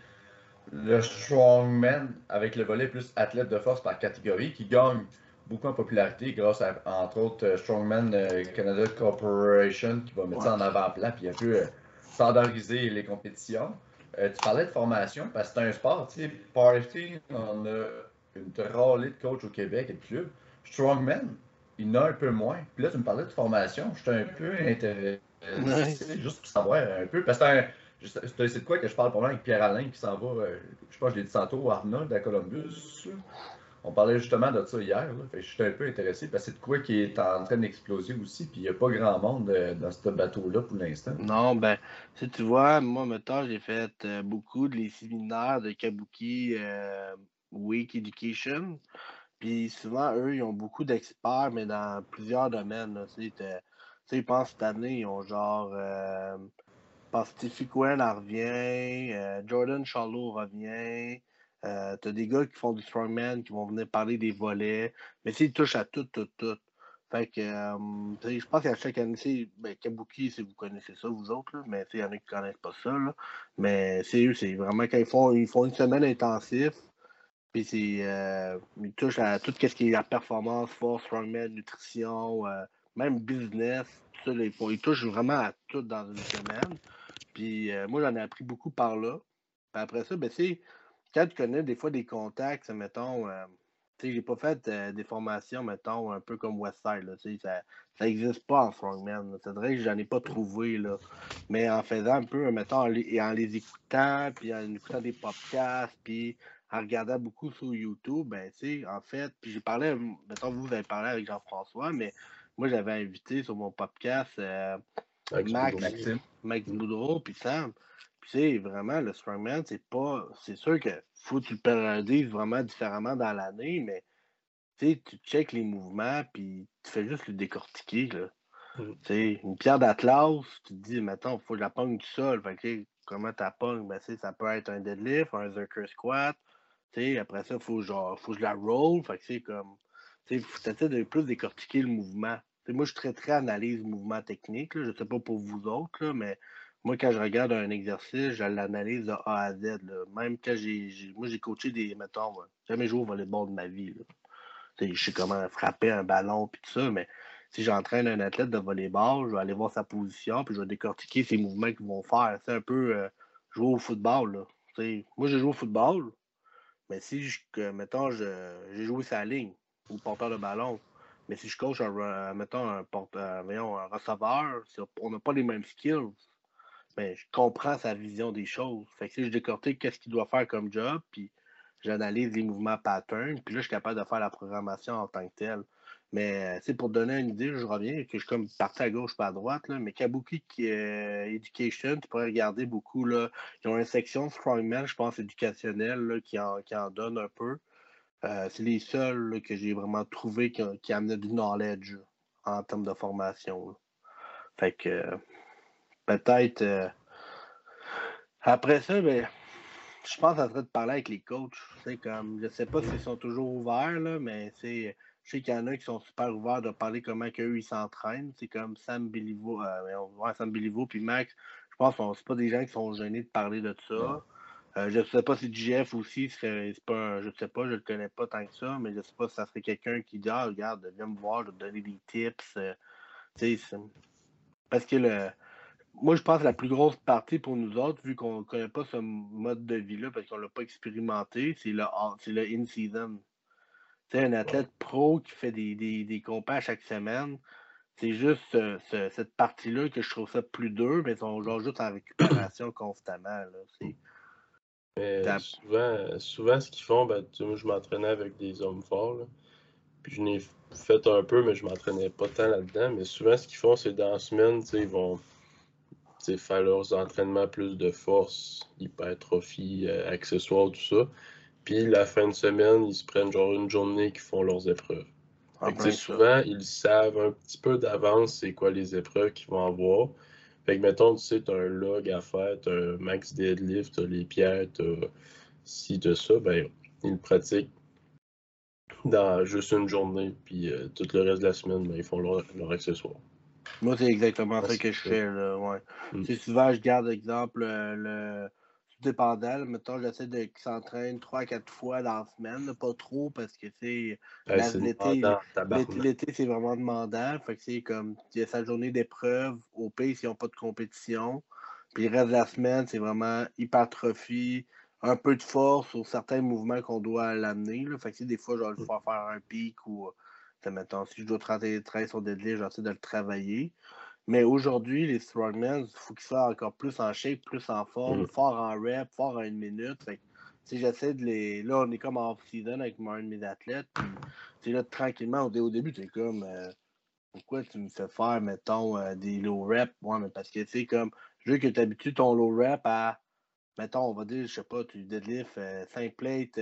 le strongman avec le volet plus athlète de force par catégorie qui gagne beaucoup en popularité grâce à, entre autres, euh, Strongman euh, Canada Corporation qui va mettre ça en avant-plan puis un peu standardiser les compétitions. Tu parlais de formation parce que c'est un sport, tu sais, powerlifting, on a une râlée de coach au Québec et de clubs. Strongman, il en a un peu moins. Puis là, tu me parlais de formation, je suis un peu intéressé, juste pour savoir un peu, parce que c'est de quoi que je parle pour avec Pierre-Alain qui s'en va, je sais pas, je l'ai dit tantôt, Arnold à Columbus. On parlait justement de ça hier. je suis un peu intéressé parce que c'est de quoi qui est en train d'exploser aussi. Puis il n'y a pas grand monde euh, dans ce bateau-là pour l'instant. Non, ben, si tu vois, moi, maintenant, j'ai fait euh, beaucoup de séminaires de Kabuki euh, Week Education. Puis souvent, eux, ils ont beaucoup d'experts, mais dans plusieurs domaines. Tu sais, je pense cette année, ils ont genre. Euh, Pacific en revient, Jordan Charlot revient. Euh, t'as des gars qui font du strongman, qui vont venir parler des volets. Mais ils touchent à tout, tout, tout. Fait que, euh, je pense qu'à chaque année, ben, Kabuki, si vous connaissez ça, vous autres, là, mais il y en a qui ne connaissent pas ça. Là. Mais c'est eux, c'est vraiment quand ils font, ils font une semaine intensive, puis euh, ils touchent à tout ce qui est la performance, force, strongman, nutrition, euh, même business, tout ça, ils, font, ils, touchent vraiment à tout dans une semaine. Puis moi, j'en ai appris beaucoup par là. Puis après ça, ben, c'est quand tu connais des fois des contacts, mettons, euh, tu sais, j'ai pas fait euh, des formations, mettons, un peu comme Westside, là, tu sais, ça, ça existe pas en Strongman. C'est vrai que j'en ai pas trouvé, là. Mais en faisant un peu, mettons, en les, en les écoutant, puis en écoutant des podcasts, puis en regardant beaucoup sur YouTube, ben, tu sais, en fait, puis j'ai parlé, mettons, vous avez parlé avec Jean-François, mais moi, j'avais invité sur mon podcast euh, Max, Max Boudreau, puis Sam. Puis, c'est vraiment, le Strongman, c'est pas. C'est sûr que faut que tu le périodises vraiment différemment dans l'année, mais tu checkes les mouvements, puis tu fais juste le décortiquer. Là. Mm. Une pierre d'Atlas, tu te dis, maintenant, il faut que je la pogne du sol. Fait comment tu la pognes? Ben, ça peut être un deadlift, un zerker squat. après ça, il faut, genre, faut que je la roll. Fait que c'est comme. Tu essaies de plus décortiquer le mouvement. moi, je suis très, très analyse mouvement technique. Je ne sais pas pour vous autres, là, mais moi, quand je regarde un exercice, je l'analyse de A à Z. Même quand j'ai. Moi, j'ai coaché des. Mettons, jamais joué au volleyball de ma vie. Je sais comment frapper un ballon puis tout ça, mais si j'entraîne un athlète de volleyball, je vais aller voir sa position, puis je vais décortiquer ses mouvements qu'ils vont faire. C'est un peu euh, jouer au football. Là. moi, je joue au football, mais si, je, mettons, j'ai joué sa ligne ou porteur de ballon, mais si je coach un, mettons, un, porte, un receveur, on n'a pas les mêmes skills, mais je comprends sa vision des choses. Fait que si je décortique qu'est-ce qu'il doit faire comme job, puis j'analyse les mouvements pattern, puis là, je suis capable de faire la programmation en tant que telle. Mais c'est pour donner une idée, je reviens, que je suis comme parti à gauche, pas à droite, là, mais Kabuki qui Education, tu pourrais regarder beaucoup. Là, ils ont une section Strongman, je pense, éducationnelle, qui, en, qui en donne un peu. Euh, c'est les seuls que j'ai vraiment trouvé qui, qui, amenaient du knowledge en termes de formation. Fait que peut-être. Euh, après ça, ben, je pense que ça serait de parler avec les coachs. Comme, je ne sais pas s'ils sont toujours ouverts, là, mais je sais qu'il y en a qui sont super ouverts de parler comment eux ils s'entraînent. C'est comme Sam Béliveau, euh, Sam Béliveau puis Max. Je pense que c'est pas des gens qui sont gênés de parler de ça. Euh, je ne sais pas si JF aussi, c'est pas je sais pas, je le connais pas tant que ça, mais je sais pas si ça serait quelqu'un qui dit Ah, regarde, viens me voir, je vais te donner des tips. Euh, parce que le, moi, je pense que la plus grosse partie pour nous autres, vu qu'on ne connaît pas ce mode de vie-là, parce qu'on ne l'a pas expérimenté, c'est le, le in-season un athlète pro qui fait des, des, des compas chaque semaine, c'est juste cette partie-là que je trouve ça plus dur, mais ils sont genre juste en récupération constamment. Là. Mais souvent, souvent, ce qu'ils font, ben, moi, je m'entraînais avec des hommes forts. Puis je n'ai fait un peu, mais je m'entraînais pas tant là-dedans. Mais souvent, ce qu'ils font, c'est dans la semaine, ils vont faire leurs entraînements plus de force, hypertrophie, euh, accessoires, tout ça. Puis la fin de semaine, ils se prennent genre une journée qui font leurs épreuves. Ah, souvent, ils savent un petit peu d'avance c'est quoi les épreuves qu'ils vont avoir. Fait que mettons, tu sais, tu as un log à faire, tu as un max deadlift, tu as les pierres, tu as ci, tu ça, ben, ils pratiquent dans juste une journée, puis euh, tout le reste de la semaine, ben, ils font leur, leur accessoire. Moi, c'est exactement ça que je fais. Là, ouais. Mm. Souvent, je garde, exemple, euh, le dépendant. Mettons, j'essaie de qu'ils s'entraînent 3-4 fois dans la semaine, pas trop parce que c'est l'été, c'est vraiment demandant. Fait que c'est comme il y a sa journée d'épreuve au pays s'ils n'ont pas de compétition. Puis le reste de la semaine, c'est vraiment hypertrophie, un peu de force sur certains mouvements qu'on doit l'amener. Fait que des fois, je vais le faire faire un pic ou mettons, si je dois travailler sur deadlift, j'essaie de le travailler. Mais aujourd'hui, les strongmen, il faut qu'ils soient encore plus en shape, plus en forme, mm. fort en rep, fort en une minute. Fait si j'essaie de les. Là, on est comme en off-season avec un de mes athlètes. Puis, là, tranquillement, au, début, c'est comme. Euh, pourquoi tu me fais faire, mettons, euh, des low reps? Ouais, mais parce que, tu sais, comme. Je veux que tu habitues ton low rep à. Mettons, on va dire, je sais pas, tu deadlift 5 euh, plates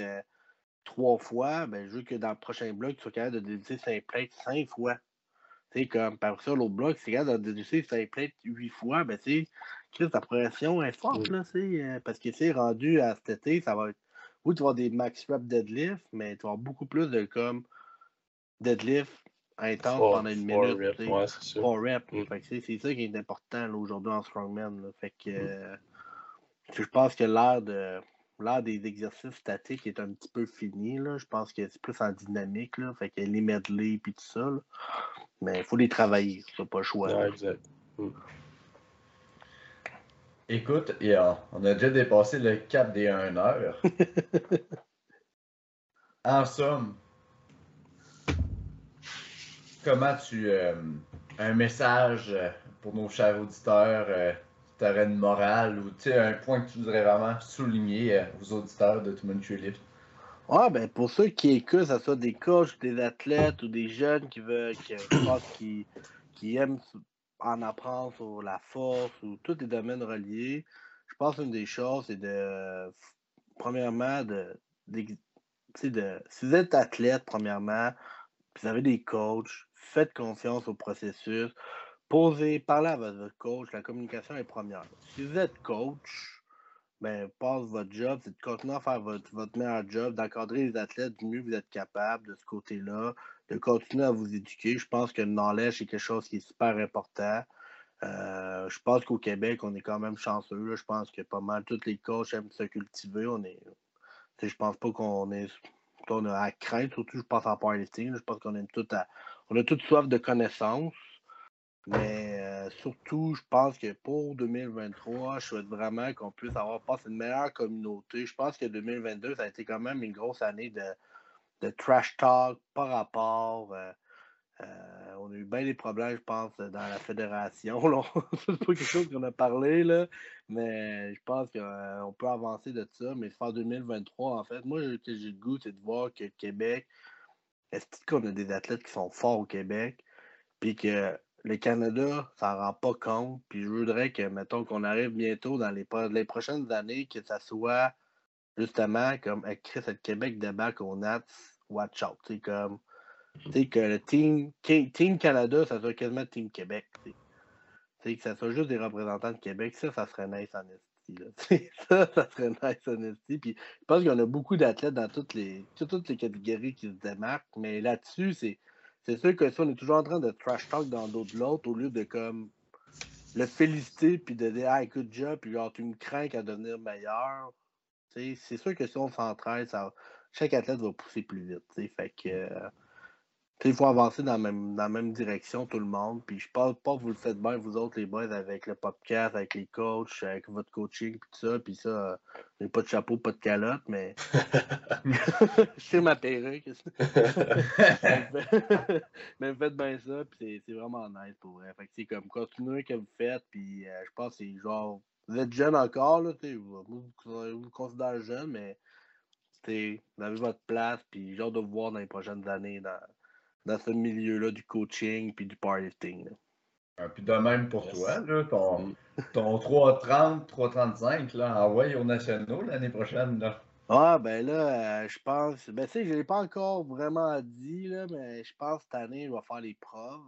trois fois. Ben, je veux que dans le prochain bloc, tu sois capable de deadlifter 5 plates 5 fois. Tu sais, comme par ça, l'autre bloc, c'est capable de déduire ça plaît huit fois, ben tu sais, ta pression est forte, là, tu euh, parce que c'est rendu à cet été, ça va être. Oui, tu vas avoir des max rep deadlift, mais tu vas avoir beaucoup plus de comme deadlift intense pendant une minute. Rep, ouais, c'est. Mm. ça qui est important aujourd'hui en strongman. Là. Fait que mm. euh, je pense que l'ère de L'art des exercices statiques est un petit peu fini. Là. Je pense que c'est plus en dynamique. Là. Fait que les medley et tout ça. Mais il faut les travailler. C'est pas le choix. exact. Hmm. Écoute, on a déjà dépassé le cap des 1 heure. en somme, comment tu. Euh, un message pour nos chers auditeurs euh, tu une morale ou un point que tu voudrais vraiment souligner euh, aux auditeurs de Tout Lift? Ouais, ben pour ceux qui écoutent, ce soit des coachs, des athlètes ou des jeunes qui veulent, qui, qui, qui aiment en apprendre sur la force ou tous les domaines reliés, je pense qu'une des choses, c'est de, premièrement, de, de, si vous êtes athlète, premièrement, vous avez des coachs, faites confiance au processus, posez, parlez à votre coach, la communication est première. Si vous êtes coach, ben, passe votre job, c'est de continuer à faire votre, meilleur job, d'encadrer les athlètes du mieux que vous êtes capable de ce côté-là, de continuer à vous éduquer. Je pense que le knowledge, c'est quelque chose qui est super important. Euh, je pense qu'au Québec, on est quand même chanceux. Je pense que pas mal tous les coachs aiment se cultiver. On est, je pense pas qu'on est a à craindre, surtout je pense en powerlifting. Je pense qu'on aime tout à, on a toute soif de connaissances. Mais euh, surtout, je pense que pour 2023, je souhaite vraiment qu'on puisse avoir une meilleure communauté. Je pense que 2022, ça a été quand même une grosse année de, de trash talk par rapport. Euh, euh, on a eu bien des problèmes, je pense, dans la fédération. c'est pas quelque chose qu'on a parlé, là, mais je pense qu'on peut avancer de ça. Mais faire 2023, en fait, moi, que j'ai le goût, c'est de voir que Québec, est-ce qu'on a des athlètes qui sont forts au Québec, puis que le Canada s'en rend pas compte. Puis je voudrais que, mettons, qu'on arrive bientôt dans les, prochaines années, que ça soit justement comme Chris à Québec débarque au Nats, watch out. C'est comme. Sais, que le team, team Canada, ça soit quasiment Team Québec. Tu que ça soit juste des représentants de Québec, ça, ça serait nice en ça, ça serait nice en. Puis je pense qu'il y a beaucoup d'athlètes dans toutes les, toutes les catégories qui se démarquent, mais là-dessus, c'est c'est sûr que ça, on est toujours en train de trash talk dans d'autres l'autre au lieu de comme le féliciter puis de dire Ah, écoute, job, puis genre, tu me crains à devenir meilleur. C'est sûr que si on s'entraide, chaque athlète va pousser plus vite. Fait que. Euh, il faut avancer dans la, même, dans la même direction, tout le monde. Puis je parle pas que vous le faites bien, vous autres, les boys, avec le podcast, avec les coachs, avec votre coaching, puis tout ça. Puis ça, j'ai pas de chapeau, pas de calotte, mais. c'est ma perruque. mais faites bien ça, puis c'est vraiment nice pour vrai. Fait que c'est comme continuer que vous faites, puis euh, je pense que c'est genre. Vous êtes jeune encore, là, vous, vous, vous, vous considérez jeune, mais vous avez votre place, puis genre de vous voir dans les prochaines années dans dans ce milieu-là du coaching puis du powerlifting. Ah, puis de même pour toi, là, ton, mm. ton 330, 335, là, en way au nationaux l'année prochaine. Là. Ah, ben là, euh, je pense. Ben, tu sais, je ne l'ai pas encore vraiment dit, là, mais je pense que cette année, je vais faire les preuves.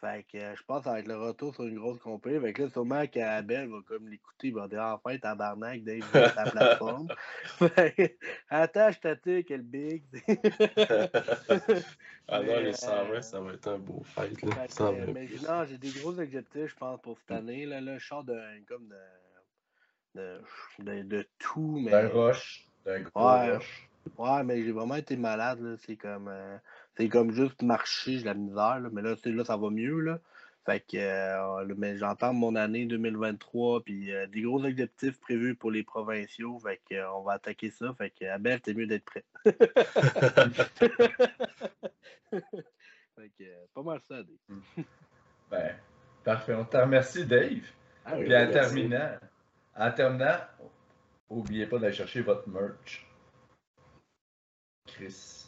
Fait que euh, je pense que ça va être le retour sur une grosse compé. Fait que là, sûrement qu'Abel va comme l'écouter, il va dire enfin tabarnak, Dave, sur ta plateforme. attends, je t'attends, quel big. ah non, les 120, euh, ça va être un beau fight. Là. Que, mais non, j'ai des gros objectifs, je pense, pour cette année. Là, là je sors d'un comme de, de, de, tout. Mais... D'un rush. D'un gros ouais, rush. Ouais, mais j'ai vraiment été malade. C'est comme. Euh, c'est comme juste marcher, j'ai la misère, là, mais là, là, ça va mieux. Là. Fait que euh, mais j'entends mon année 2023, puis euh, des gros objectifs prévus pour les provinciaux. Fait que, euh, on va attaquer ça. Fait que Abel, t'es mieux d'être prêt. fait que pas mal ça, Dave. ben, parfait. On te remercie, Dave. Ah puis en terminant, en terminant, n'oubliez pas d'aller chercher votre merch. Chris.